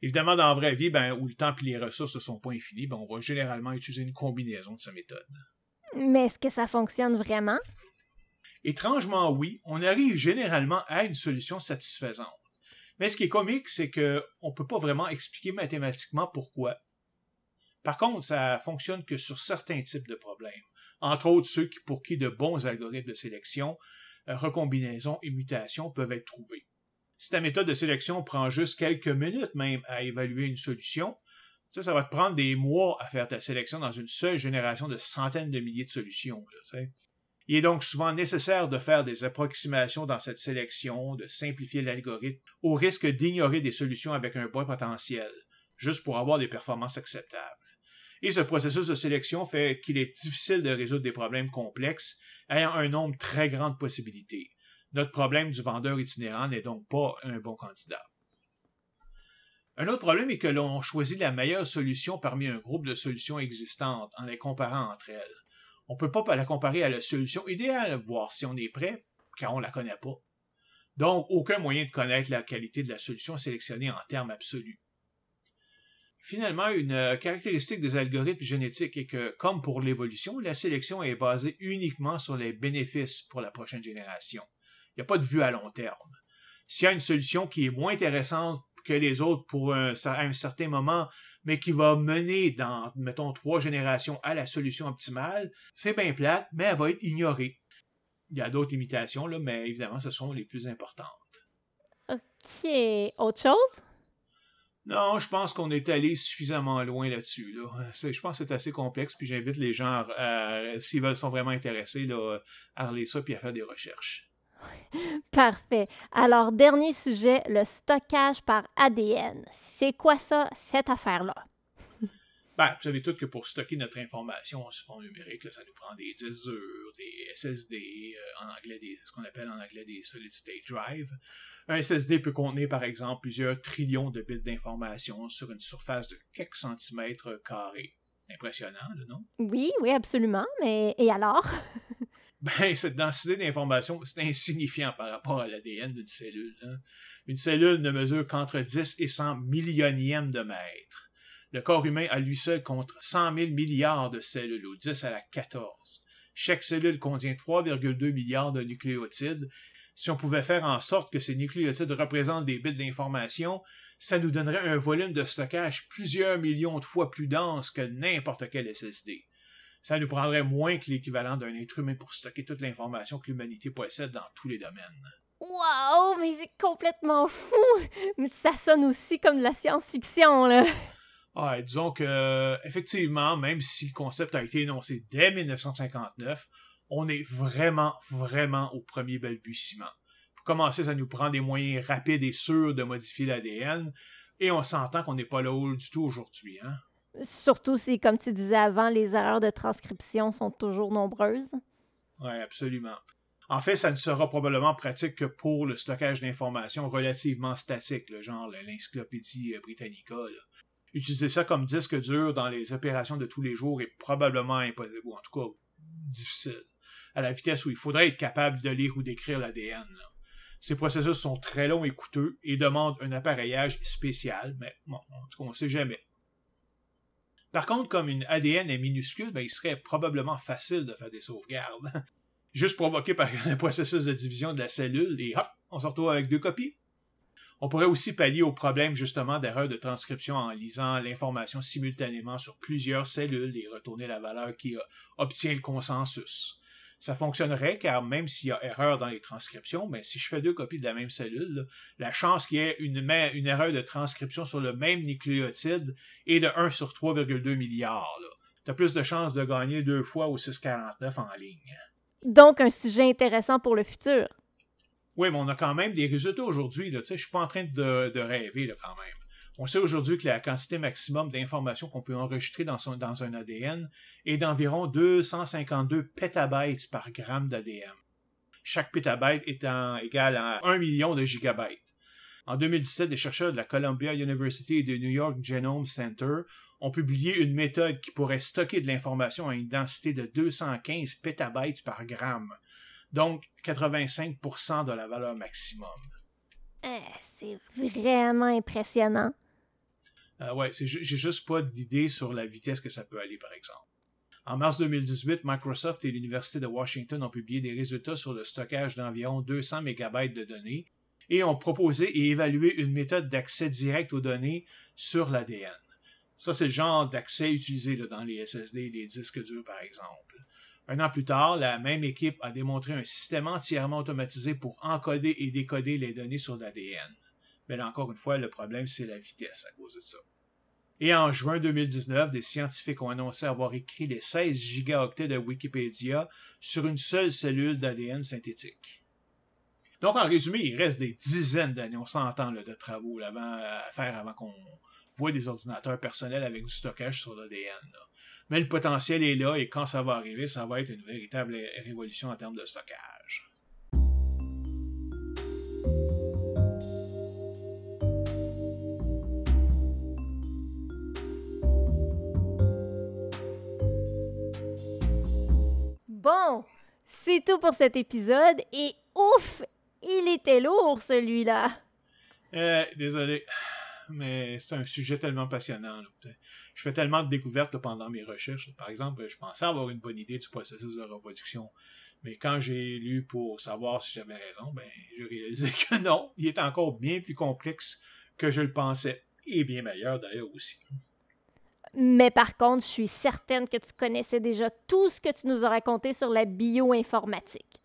Évidemment, dans la vraie vie, ben, où le temps et les ressources ne sont pas infinis, ben, on va généralement utiliser une combinaison de ces méthodes. Mais est-ce que ça fonctionne vraiment? Étrangement, oui. On arrive généralement à une solution satisfaisante. Mais ce qui est comique, c'est qu'on ne peut pas vraiment expliquer mathématiquement pourquoi. Par contre, ça fonctionne que sur certains types de problèmes, entre autres ceux pour qui de bons algorithmes de sélection, euh, recombinaison et mutation peuvent être trouvés. Si ta méthode de sélection prend juste quelques minutes même à évaluer une solution, ça, ça va te prendre des mois à faire ta sélection dans une seule génération de centaines de milliers de solutions. Il est donc souvent nécessaire de faire des approximations dans cette sélection, de simplifier l'algorithme, au risque d'ignorer des solutions avec un bas potentiel, juste pour avoir des performances acceptables. Et ce processus de sélection fait qu'il est difficile de résoudre des problèmes complexes ayant un nombre très grand de possibilités. Notre problème du vendeur itinérant n'est donc pas un bon candidat. Un autre problème est que l'on choisit la meilleure solution parmi un groupe de solutions existantes en les comparant entre elles. On ne peut pas la comparer à la solution idéale, voir si on est prêt, car on ne la connaît pas. Donc, aucun moyen de connaître la qualité de la solution sélectionnée en termes absolus. Finalement, une euh, caractéristique des algorithmes génétiques est que, comme pour l'évolution, la sélection est basée uniquement sur les bénéfices pour la prochaine génération. Il n'y a pas de vue à long terme. S'il y a une solution qui est moins intéressante que les autres pour un, à un certain moment, mais qui va mener dans, mettons, trois générations à la solution optimale, c'est bien plate, mais elle va être ignorée. Il y a d'autres limitations, là, mais évidemment, ce sont les plus importantes. OK. Autre chose? Non, je pense qu'on est allé suffisamment loin là-dessus. Je pense que c'est assez complexe, puis j'invite les gens, s'ils sont vraiment intéressés, à relire ça puis à faire des recherches. [laughs] Parfait. Alors, dernier sujet, le stockage par ADN. C'est quoi ça, cette affaire-là? Ben, vous savez tout que pour stocker notre information sous forme numérique, ça nous prend des disques durs, des SSD, euh, en anglais, des, ce qu'on appelle en anglais des solid state drive. Un SSD peut contenir, par exemple, plusieurs trillions de bits d'information sur une surface de quelques centimètres carrés. Impressionnant, là, non? Oui, oui, absolument. Mais et alors? [laughs] ben, cette densité d'information, c'est insignifiant par rapport à l'ADN d'une cellule. Hein. Une cellule ne mesure qu'entre 10 et 100 millionièmes de mètre. Le corps humain à lui seul compte 100 000 milliards de cellules, ou 10 à la 14. Chaque cellule contient 3,2 milliards de nucléotides. Si on pouvait faire en sorte que ces nucléotides représentent des bits d'information, ça nous donnerait un volume de stockage plusieurs millions de fois plus dense que n'importe quel SSD. Ça nous prendrait moins que l'équivalent d'un être humain pour stocker toute l'information que l'humanité possède dans tous les domaines. Wow, mais c'est complètement fou! Mais ça sonne aussi comme de la science-fiction, là. Ah, disons que, effectivement, même si le concept a été énoncé dès 1959, on est vraiment, vraiment au premier balbutiement. Pour commencer, ça nous prend des moyens rapides et sûrs de modifier l'ADN, et on s'entend qu'on n'est pas là du tout aujourd'hui. Hein? Surtout si, comme tu disais avant, les erreurs de transcription sont toujours nombreuses. Oui, absolument. En fait, ça ne sera probablement pratique que pour le stockage d'informations relativement statiques, genre l'encyclopédie Britannica. Là utiliser ça comme disque dur dans les opérations de tous les jours est probablement impossible, ou en tout cas difficile, à la vitesse où il faudrait être capable de lire ou d'écrire l'ADN. Ces processus sont très longs et coûteux et demandent un appareillage spécial, mais bon, en tout cas, on ne sait jamais. Par contre, comme une ADN est minuscule, ben, il serait probablement facile de faire des sauvegardes. [laughs] Juste provoqué par [laughs] un processus de division de la cellule et hop, on se retrouve avec deux copies. On pourrait aussi pallier au problème justement d'erreur de transcription en lisant l'information simultanément sur plusieurs cellules et retourner la valeur qui obtient le consensus. Ça fonctionnerait car même s'il y a erreur dans les transcriptions, mais si je fais deux copies de la même cellule, la chance qu'il y ait une, erreur de transcription sur le même nucléotide est de 1 sur 3,2 milliards. Tu plus de chances de gagner deux fois au 649 en ligne. Donc un sujet intéressant pour le futur. Oui, mais on a quand même des résultats aujourd'hui. Je ne suis pas en train de, rêver quand même. On sait aujourd'hui que la quantité maximum d'informations qu'on peut enregistrer dans, dans un ADN est d'environ 252 pétabytes par gramme d'ADN. Chaque pétabyte étant égal à 1 million de gigabytes. En 2017, des chercheurs de la Columbia University et du New York Genome Center ont publié une méthode qui pourrait stocker de l'information à une densité de 215 pétabytes par gramme, donc 85% de la valeur maximum. Eh, c'est vraiment impressionnant. Euh, ouais, j'ai juste pas d'idée sur la vitesse que ça peut aller, par exemple. En mars 2018, Microsoft et l'Université de Washington ont publié des résultats sur le stockage d'environ 200 MB de données et ont proposé et évalué une méthode d'accès direct aux données sur l'ADN. Ça, c'est le genre d'accès utilisé dans les SSD et les disques durs, par exemple. Un an plus tard, la même équipe a démontré un système entièrement automatisé pour encoder et décoder les données sur l'ADN. Mais là encore une fois, le problème, c'est la vitesse à cause de ça. Et en juin 2019, des scientifiques ont annoncé avoir écrit les 16 gigaoctets de Wikipédia sur une seule cellule d'ADN synthétique. Donc, en résumé, il reste des dizaines d'années, on s'entend, de travaux à faire avant qu'on voit des ordinateurs personnels avec du stockage sur l'ADN. Mais le potentiel est là et quand ça va arriver, ça va être une véritable révolution en termes de stockage. Bon, c'est tout pour cet épisode et ouf, il était lourd celui-là. Euh, désolé mais c'est un sujet tellement passionnant. Je fais tellement de découvertes pendant mes recherches. Par exemple, je pensais avoir une bonne idée du processus de reproduction. Mais quand j'ai lu pour savoir si j'avais raison, ben, j'ai réalisé que [laughs] non, il est encore bien plus complexe que je le pensais. Et bien meilleur d'ailleurs aussi. Mais par contre, je suis certaine que tu connaissais déjà tout ce que tu nous as raconté sur la bioinformatique.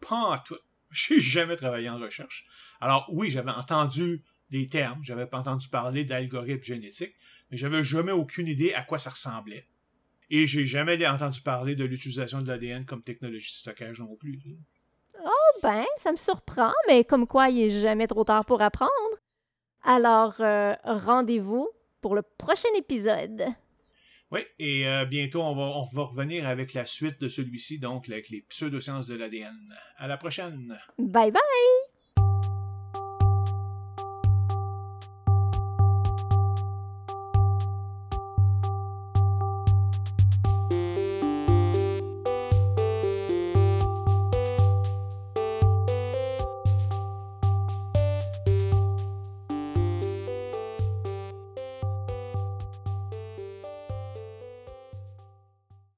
Pas en tout. Je n'ai jamais travaillé en recherche. Alors oui, j'avais entendu des termes. J'avais pas entendu parler d'algorithmes génétiques, mais j'avais jamais aucune idée à quoi ça ressemblait. Et j'ai jamais entendu parler de l'utilisation de l'ADN comme technologie de stockage non plus. Oh ben, ça me surprend, mais comme quoi il est jamais trop tard pour apprendre. Alors, euh, rendez-vous pour le prochain épisode. Oui, et euh, bientôt, on va, on va revenir avec la suite de celui-ci, donc avec les pseudosciences de l'ADN. À la prochaine! Bye bye!